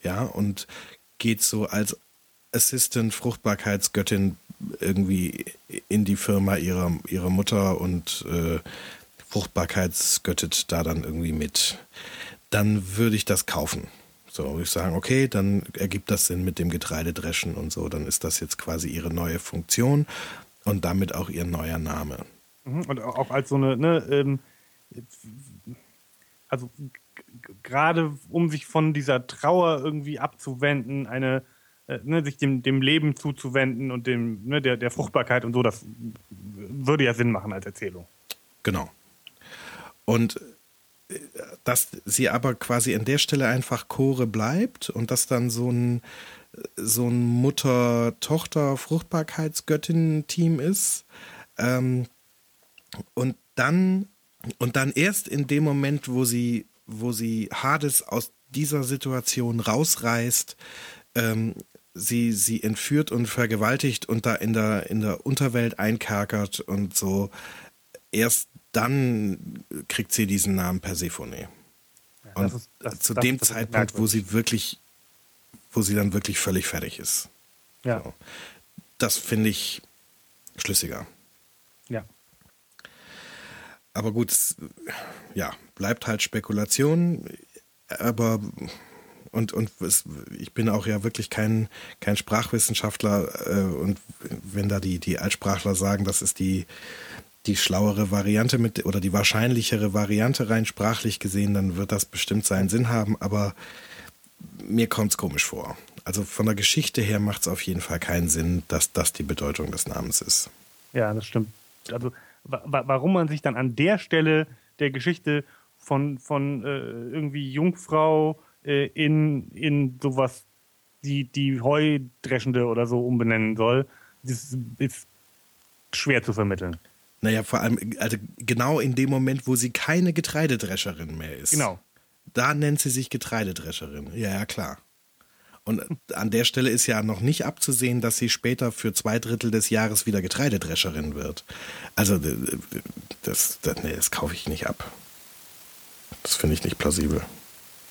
Ja, und geht so als Assistant Fruchtbarkeitsgöttin irgendwie in die Firma ihrer, ihrer Mutter und äh, Fruchtbarkeitsgöttet da dann irgendwie mit. Dann würde ich das kaufen. So, würde ich sagen, okay, dann ergibt das Sinn mit dem Getreidedreschen und so, dann ist das jetzt quasi ihre neue Funktion und damit auch ihr neuer Name. Mhm, und auch als so eine, ne, ähm, also gerade um sich von dieser Trauer irgendwie abzuwenden, eine, äh, ne, sich dem, dem Leben zuzuwenden und dem, ne, der, der Fruchtbarkeit und so, das würde ja Sinn machen als Erzählung. Genau. Und dass sie aber quasi an der Stelle einfach Chore bleibt und dass dann so ein so ein Mutter-Tochter-Fruchtbarkeitsgöttin-Team ist. Ähm, und dann und dann erst in dem Moment, wo sie wo sie Hades aus dieser Situation rausreißt, ähm, sie sie entführt und vergewaltigt und da in der in der Unterwelt einkerkert und so erst dann kriegt sie diesen Namen Persephone. Ja, und ist, das, zu das dem Zeitpunkt, wo sie wirklich, wo sie dann wirklich völlig fertig ist. Ja. So. Das finde ich schlüssiger. Ja. Aber gut, es, ja, bleibt halt Spekulation. Aber und, und es, ich bin auch ja wirklich kein, kein Sprachwissenschaftler äh, und wenn da die, die Altsprachler sagen, das ist die die schlauere Variante mit oder die wahrscheinlichere Variante rein sprachlich gesehen, dann wird das bestimmt seinen Sinn haben, aber mir kommt es komisch vor. Also von der Geschichte her macht es auf jeden Fall keinen Sinn, dass das die Bedeutung des Namens ist. Ja, das stimmt. Also wa warum man sich dann an der Stelle der Geschichte von, von äh, irgendwie Jungfrau äh, in, in sowas, die, die Heudreschende oder so umbenennen soll, das ist schwer zu vermitteln. Naja, vor allem, also genau in dem Moment, wo sie keine Getreidedrescherin mehr ist. Genau. Da nennt sie sich Getreidedrescherin. Ja, ja, klar. Und an der Stelle ist ja noch nicht abzusehen, dass sie später für zwei Drittel des Jahres wieder Getreidedrescherin wird. Also, das, das, nee, das kaufe ich nicht ab. Das finde ich nicht plausibel.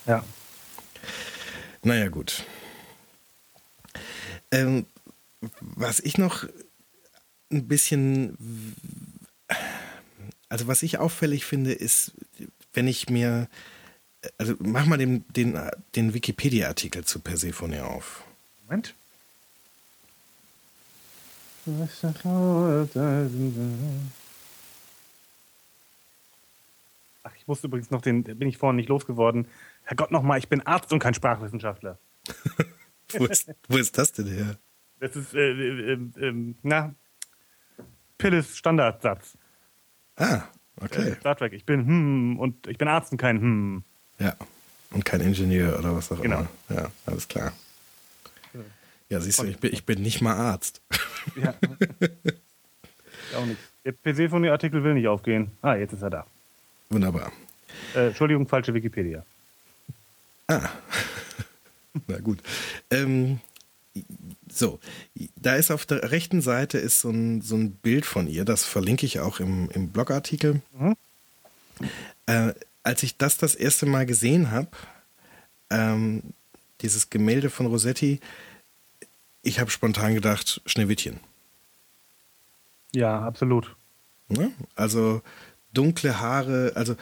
Ja. Naja, gut. Ähm, was ich noch ein bisschen, also was ich auffällig finde, ist, wenn ich mir, also mach mal den, den, den Wikipedia-Artikel zu Persephone auf. Moment. Ach, ich musste übrigens noch den, bin ich vorhin nicht losgeworden. Herrgott nochmal, ich bin Arzt und kein Sprachwissenschaftler. (laughs) wo, ist, wo ist das denn her? Das ist, äh, äh, äh, na, Pilles Standardsatz. Ah, okay. Äh, Star Trek. Ich bin hm und ich bin Arzt und kein hm. Ja. Und kein Ingenieur oder was auch genau. immer. Ja, alles klar. Ja, siehst du, ich bin, ich bin nicht mal Arzt. (laughs) Ja. auch nicht. Der Persephone-Artikel will nicht aufgehen. Ah, jetzt ist er da. Wunderbar. Äh, Entschuldigung, falsche Wikipedia. Ah. (laughs) Na gut. Ähm, so, da ist auf der rechten Seite ist so ein, so ein Bild von ihr, das verlinke ich auch im, im Blogartikel. Mhm. Äh, als ich das das erste Mal gesehen habe, ähm, dieses Gemälde von Rossetti, ich habe spontan gedacht, Schneewittchen. Ja, absolut. Ne? Also dunkle Haare, also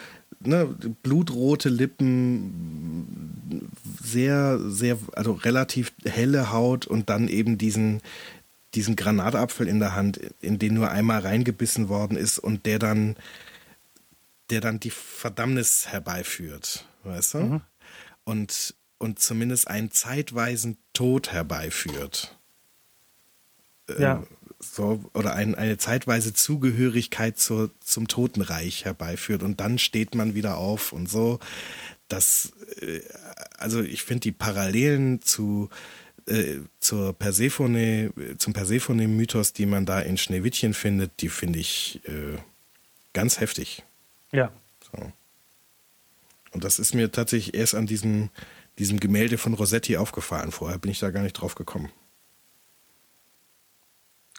ne, blutrote Lippen, sehr, sehr, also relativ helle Haut und dann eben diesen, diesen Granatapfel in der Hand, in den nur einmal reingebissen worden ist und der dann, der dann die Verdammnis herbeiführt, weißt du? Mhm. Und, und zumindest einen zeitweisen Tod herbeiführt. Ja. Äh, so, oder ein, eine zeitweise Zugehörigkeit zur, zum Totenreich herbeiführt und dann steht man wieder auf und so. Das, äh, also ich finde die Parallelen zu äh, zur Persephone, zum Persephone-Mythos, die man da in Schneewittchen findet, die finde ich äh, ganz heftig. Ja. So. Und das ist mir tatsächlich erst an diesem, diesem Gemälde von Rossetti aufgefallen. Vorher bin ich da gar nicht drauf gekommen.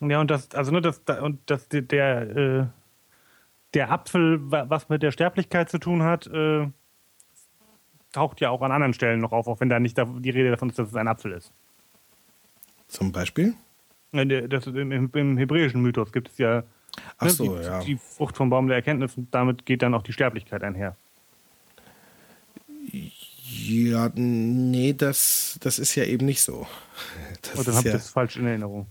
Ja, und das, also ne, das, und das, der, äh, der Apfel, was mit der Sterblichkeit zu tun hat, äh, taucht ja auch an anderen Stellen noch auf, auch wenn da nicht die Rede davon ist, dass es ein Apfel ist. Zum Beispiel? Das, im, im, hebräischen Mythos gibt es ja, ne, so, die, ja. die Frucht vom Baum der Erkenntnis und damit geht dann auch die Sterblichkeit einher. Ja, nee, das, das ist ja eben nicht so. (laughs) Das und dann habe ich ja, das falsch in Erinnerung.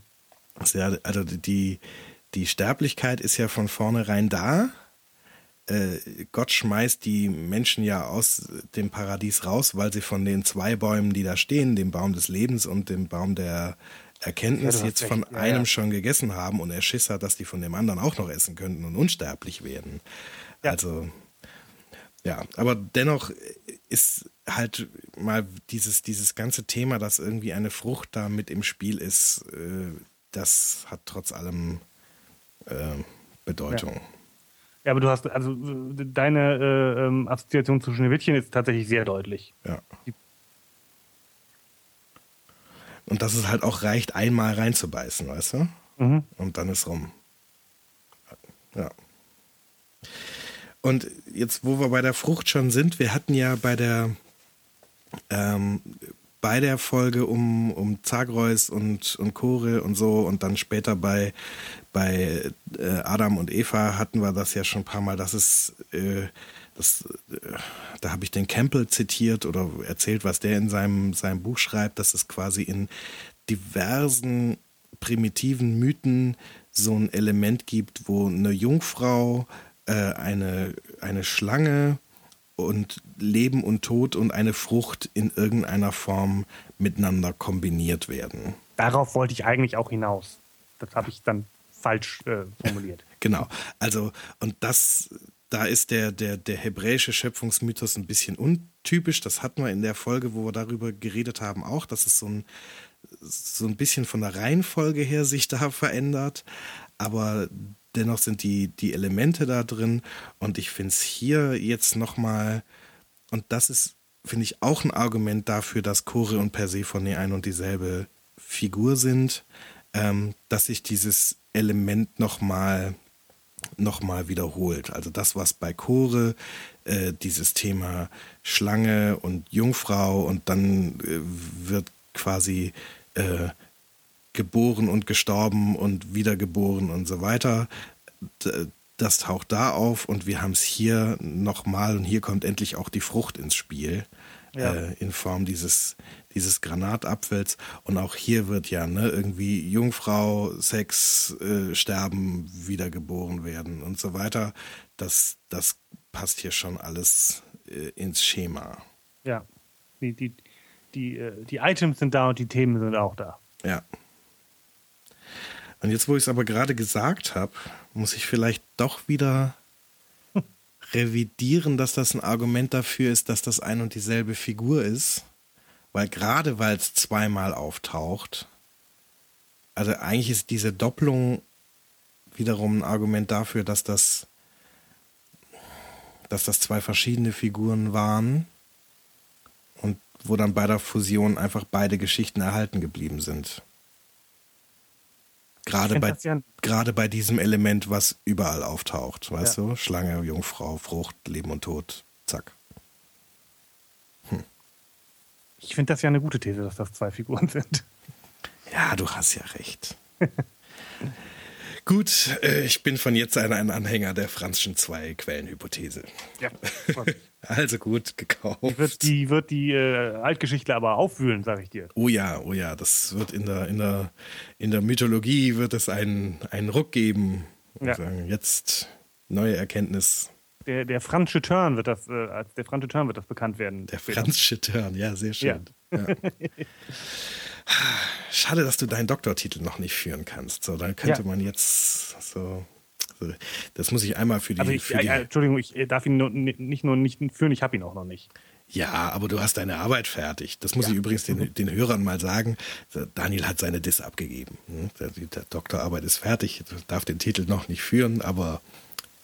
Ja, also die, die Sterblichkeit ist ja von vornherein da. Äh, Gott schmeißt die Menschen ja aus dem Paradies raus, weil sie von den zwei Bäumen, die da stehen, dem Baum des Lebens und dem Baum der Erkenntnis, ja, jetzt recht. von ja, einem ja. schon gegessen haben und er Schiss hat, dass die von dem anderen auch noch essen könnten und unsterblich werden. Also, ja, aber dennoch ist halt mal dieses, dieses ganze Thema, dass irgendwie eine Frucht da mit im Spiel ist, äh, das hat trotz allem äh, Bedeutung. Ja. ja. aber du hast, also deine äh, ähm, Assoziation zu Schneewittchen ist tatsächlich sehr deutlich. Ja. Und dass es halt auch reicht, einmal reinzubeißen, weißt du? Mhm. Und dann ist rum. Ja. Und jetzt, wo wir bei der Frucht schon sind, wir hatten ja bei der ähm, bei der Folge um, um Zagreus und, und Chore und so und dann später bei, bei äh, Adam und Eva hatten wir das ja schon ein paar Mal, dass es, äh, das, äh, da habe ich den Campbell zitiert oder erzählt, was der in seinem, seinem Buch schreibt, dass es quasi in diversen primitiven Mythen so ein Element gibt, wo eine Jungfrau, äh, eine, eine Schlange und Leben und Tod und eine Frucht in irgendeiner Form miteinander kombiniert werden. Darauf wollte ich eigentlich auch hinaus. Das habe ich dann falsch äh, formuliert. (laughs) genau. Also, und das, da ist der, der, der hebräische Schöpfungsmythos ein bisschen untypisch. Das hatten wir in der Folge, wo wir darüber geredet haben, auch, dass es so ein, so ein bisschen von der Reihenfolge her sich da verändert. Aber dennoch sind die, die Elemente da drin und ich finde es hier jetzt nochmal, und das ist, finde ich, auch ein Argument dafür, dass Chore und Persephone ein und dieselbe Figur sind, ähm, dass sich dieses Element nochmal nochmal wiederholt. Also das, was bei Chore äh, dieses Thema Schlange und Jungfrau und dann äh, wird quasi äh, geboren und gestorben und wiedergeboren und so weiter. Das taucht da auf und wir haben es hier nochmal und hier kommt endlich auch die Frucht ins Spiel ja. äh, in Form dieses, dieses Granatapfels. Und auch hier wird ja ne, irgendwie Jungfrau, Sex, äh, Sterben, wiedergeboren werden und so weiter. Das, das passt hier schon alles äh, ins Schema. Ja, die, die, die, äh, die Items sind da und die Themen sind auch da. Ja. Und jetzt, wo ich es aber gerade gesagt habe, muss ich vielleicht doch wieder (laughs) revidieren, dass das ein Argument dafür ist, dass das ein und dieselbe Figur ist. Weil gerade weil es zweimal auftaucht, also eigentlich ist diese Doppelung wiederum ein Argument dafür, dass das, dass das zwei verschiedene Figuren waren und wo dann bei der Fusion einfach beide Geschichten erhalten geblieben sind. Gerade bei, gerade bei diesem Element, was überall auftaucht, weißt ja. du? Schlange, Jungfrau, Frucht, Leben und Tod, zack. Hm. Ich finde das ja eine gute These, dass das zwei Figuren (laughs) sind. Ja, du hast ja recht. Gut, äh, ich bin von jetzt an ein Anhänger der Franzschen Zwei-Quellen-Hypothese. Ja. (laughs) also gut, gekauft. Die wird die, wird die äh, Altgeschichte aber aufwühlen, sage ich dir. Oh ja, oh ja, das wird in der, in der, in der Mythologie wird es einen, einen Ruck geben. Und ja. sagen, jetzt neue Erkenntnis. Der, der Franzsche Turn wird das, äh, als der Franzsche Turn wird das bekannt werden. Der Franzsche Turn, ja, sehr schön. Ja. Ja. (laughs) Schade, dass du deinen Doktortitel noch nicht führen kannst. So, dann könnte man jetzt so. Das muss ich einmal für die. Also ich, für die äh, Entschuldigung, ich äh, darf ihn nur, nicht nur nicht führen, ich habe ihn auch noch nicht. Ja, aber du hast deine Arbeit fertig. Das muss ja. ich übrigens den, den, Hörern mal sagen. Daniel hat seine Diss abgegeben. Hm? Die Doktorarbeit ist fertig, darf den Titel noch nicht führen, aber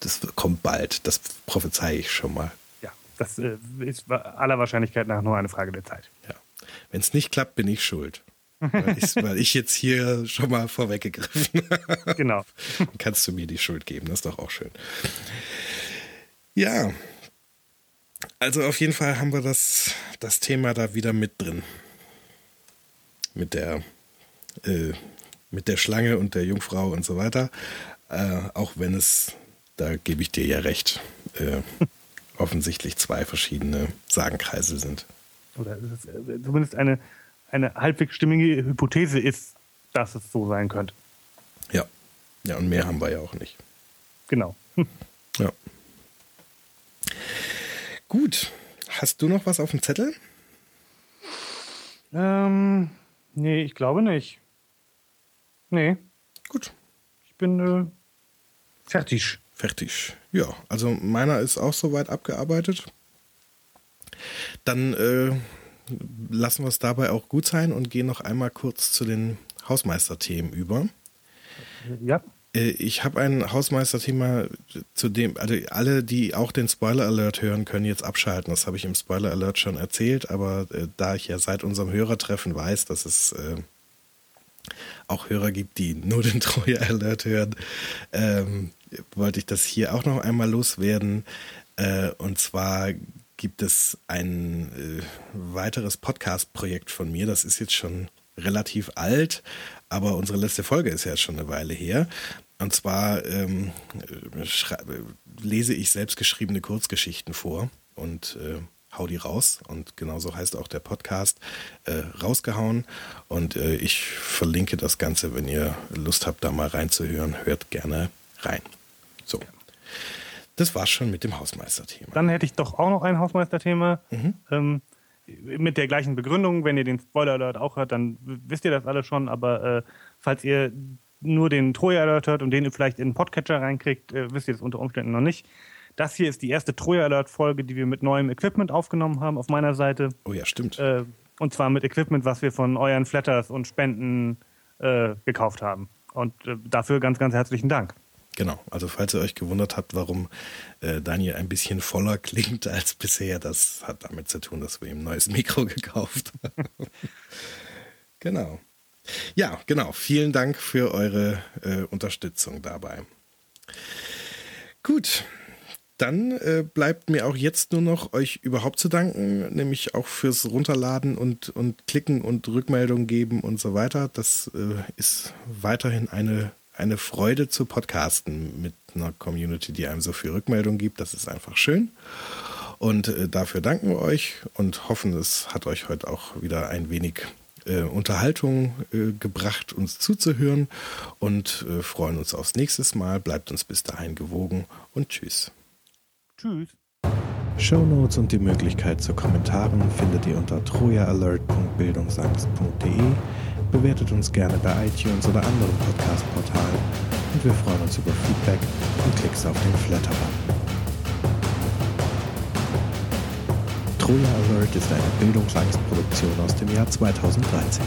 das kommt bald. Das prophezei ich schon mal. Ja, das äh, ist aller Wahrscheinlichkeit nach nur eine Frage der Zeit. Ja. Wenn es nicht klappt, bin ich schuld. Weil ich, weil ich jetzt hier schon mal vorweggegriffen (laughs) habe. Genau. Kannst du mir die Schuld geben, das ist doch auch schön. Ja. Also auf jeden Fall haben wir das, das Thema da wieder mit drin. Mit der, äh, mit der Schlange und der Jungfrau und so weiter. Äh, auch wenn es, da gebe ich dir ja recht, äh, (laughs) offensichtlich zwei verschiedene Sagenkreise sind. Oder ist es äh, zumindest eine, eine halbwegs stimmige Hypothese ist, dass es so sein könnte. Ja. Ja, und mehr haben wir ja auch nicht. Genau. Ja. Gut. Hast du noch was auf dem Zettel? Ähm, nee, ich glaube nicht. Nee. Gut. Ich bin äh, fertig. Fertig. Ja, also meiner ist auch soweit abgearbeitet. Dann äh, lassen wir es dabei auch gut sein und gehen noch einmal kurz zu den Hausmeisterthemen über. Ja. Äh, ich habe ein Hausmeisterthema, zu dem, also alle, die auch den Spoiler Alert hören, können jetzt abschalten. Das habe ich im Spoiler Alert schon erzählt, aber äh, da ich ja seit unserem Hörertreffen weiß, dass es äh, auch Hörer gibt, die nur den (laughs) Treue Alert hören, ähm, wollte ich das hier auch noch einmal loswerden. Äh, und zwar gibt es ein äh, weiteres Podcast-Projekt von mir. Das ist jetzt schon relativ alt, aber unsere letzte Folge ist ja schon eine Weile her. Und zwar ähm, lese ich selbstgeschriebene Kurzgeschichten vor und äh, hau die raus. Und genauso heißt auch der Podcast äh, rausgehauen. Und äh, ich verlinke das Ganze, wenn ihr Lust habt, da mal reinzuhören. Hört gerne rein. So. Das war's schon mit dem Hausmeisterthema. Dann hätte ich doch auch noch ein Hausmeisterthema. Mhm. Ähm, mit der gleichen Begründung. Wenn ihr den Spoiler Alert auch hört, dann wisst ihr das alle schon. Aber äh, falls ihr nur den Troja Alert hört und den ihr vielleicht in den Podcatcher reinkriegt, äh, wisst ihr das unter Umständen noch nicht. Das hier ist die erste Troja Alert Folge, die wir mit neuem Equipment aufgenommen haben auf meiner Seite. Oh ja, stimmt. Äh, und zwar mit Equipment, was wir von euren Flatters und Spenden äh, gekauft haben. Und äh, dafür ganz, ganz herzlichen Dank. Genau, also falls ihr euch gewundert habt, warum äh, Daniel ein bisschen voller klingt (laughs) als bisher, das hat damit zu tun, dass wir ihm ein neues Mikro gekauft haben. (laughs) genau. Ja, genau. Vielen Dank für eure äh, Unterstützung dabei. Gut, dann äh, bleibt mir auch jetzt nur noch euch überhaupt zu danken, nämlich auch fürs Runterladen und, und Klicken und Rückmeldung geben und so weiter. Das äh, ist weiterhin eine, eine Freude zu podcasten mit einer Community, die einem so viel Rückmeldung gibt. Das ist einfach schön. Und äh, dafür danken wir euch und hoffen, es hat euch heute auch wieder ein wenig äh, Unterhaltung äh, gebracht, uns zuzuhören und äh, freuen uns aufs nächste Mal. Bleibt uns bis dahin gewogen und tschüss. Tschüss. Show Notes und die Möglichkeit zu Kommentaren findet ihr unter trojaalert.bildungsangst.de. Bewertet uns gerne bei iTunes oder anderen Podcast-Portalen und wir freuen uns über Feedback und Klicks auf den Flatter-Button. Troja Alert ist eine Bildungsangstproduktion aus dem Jahr 2013.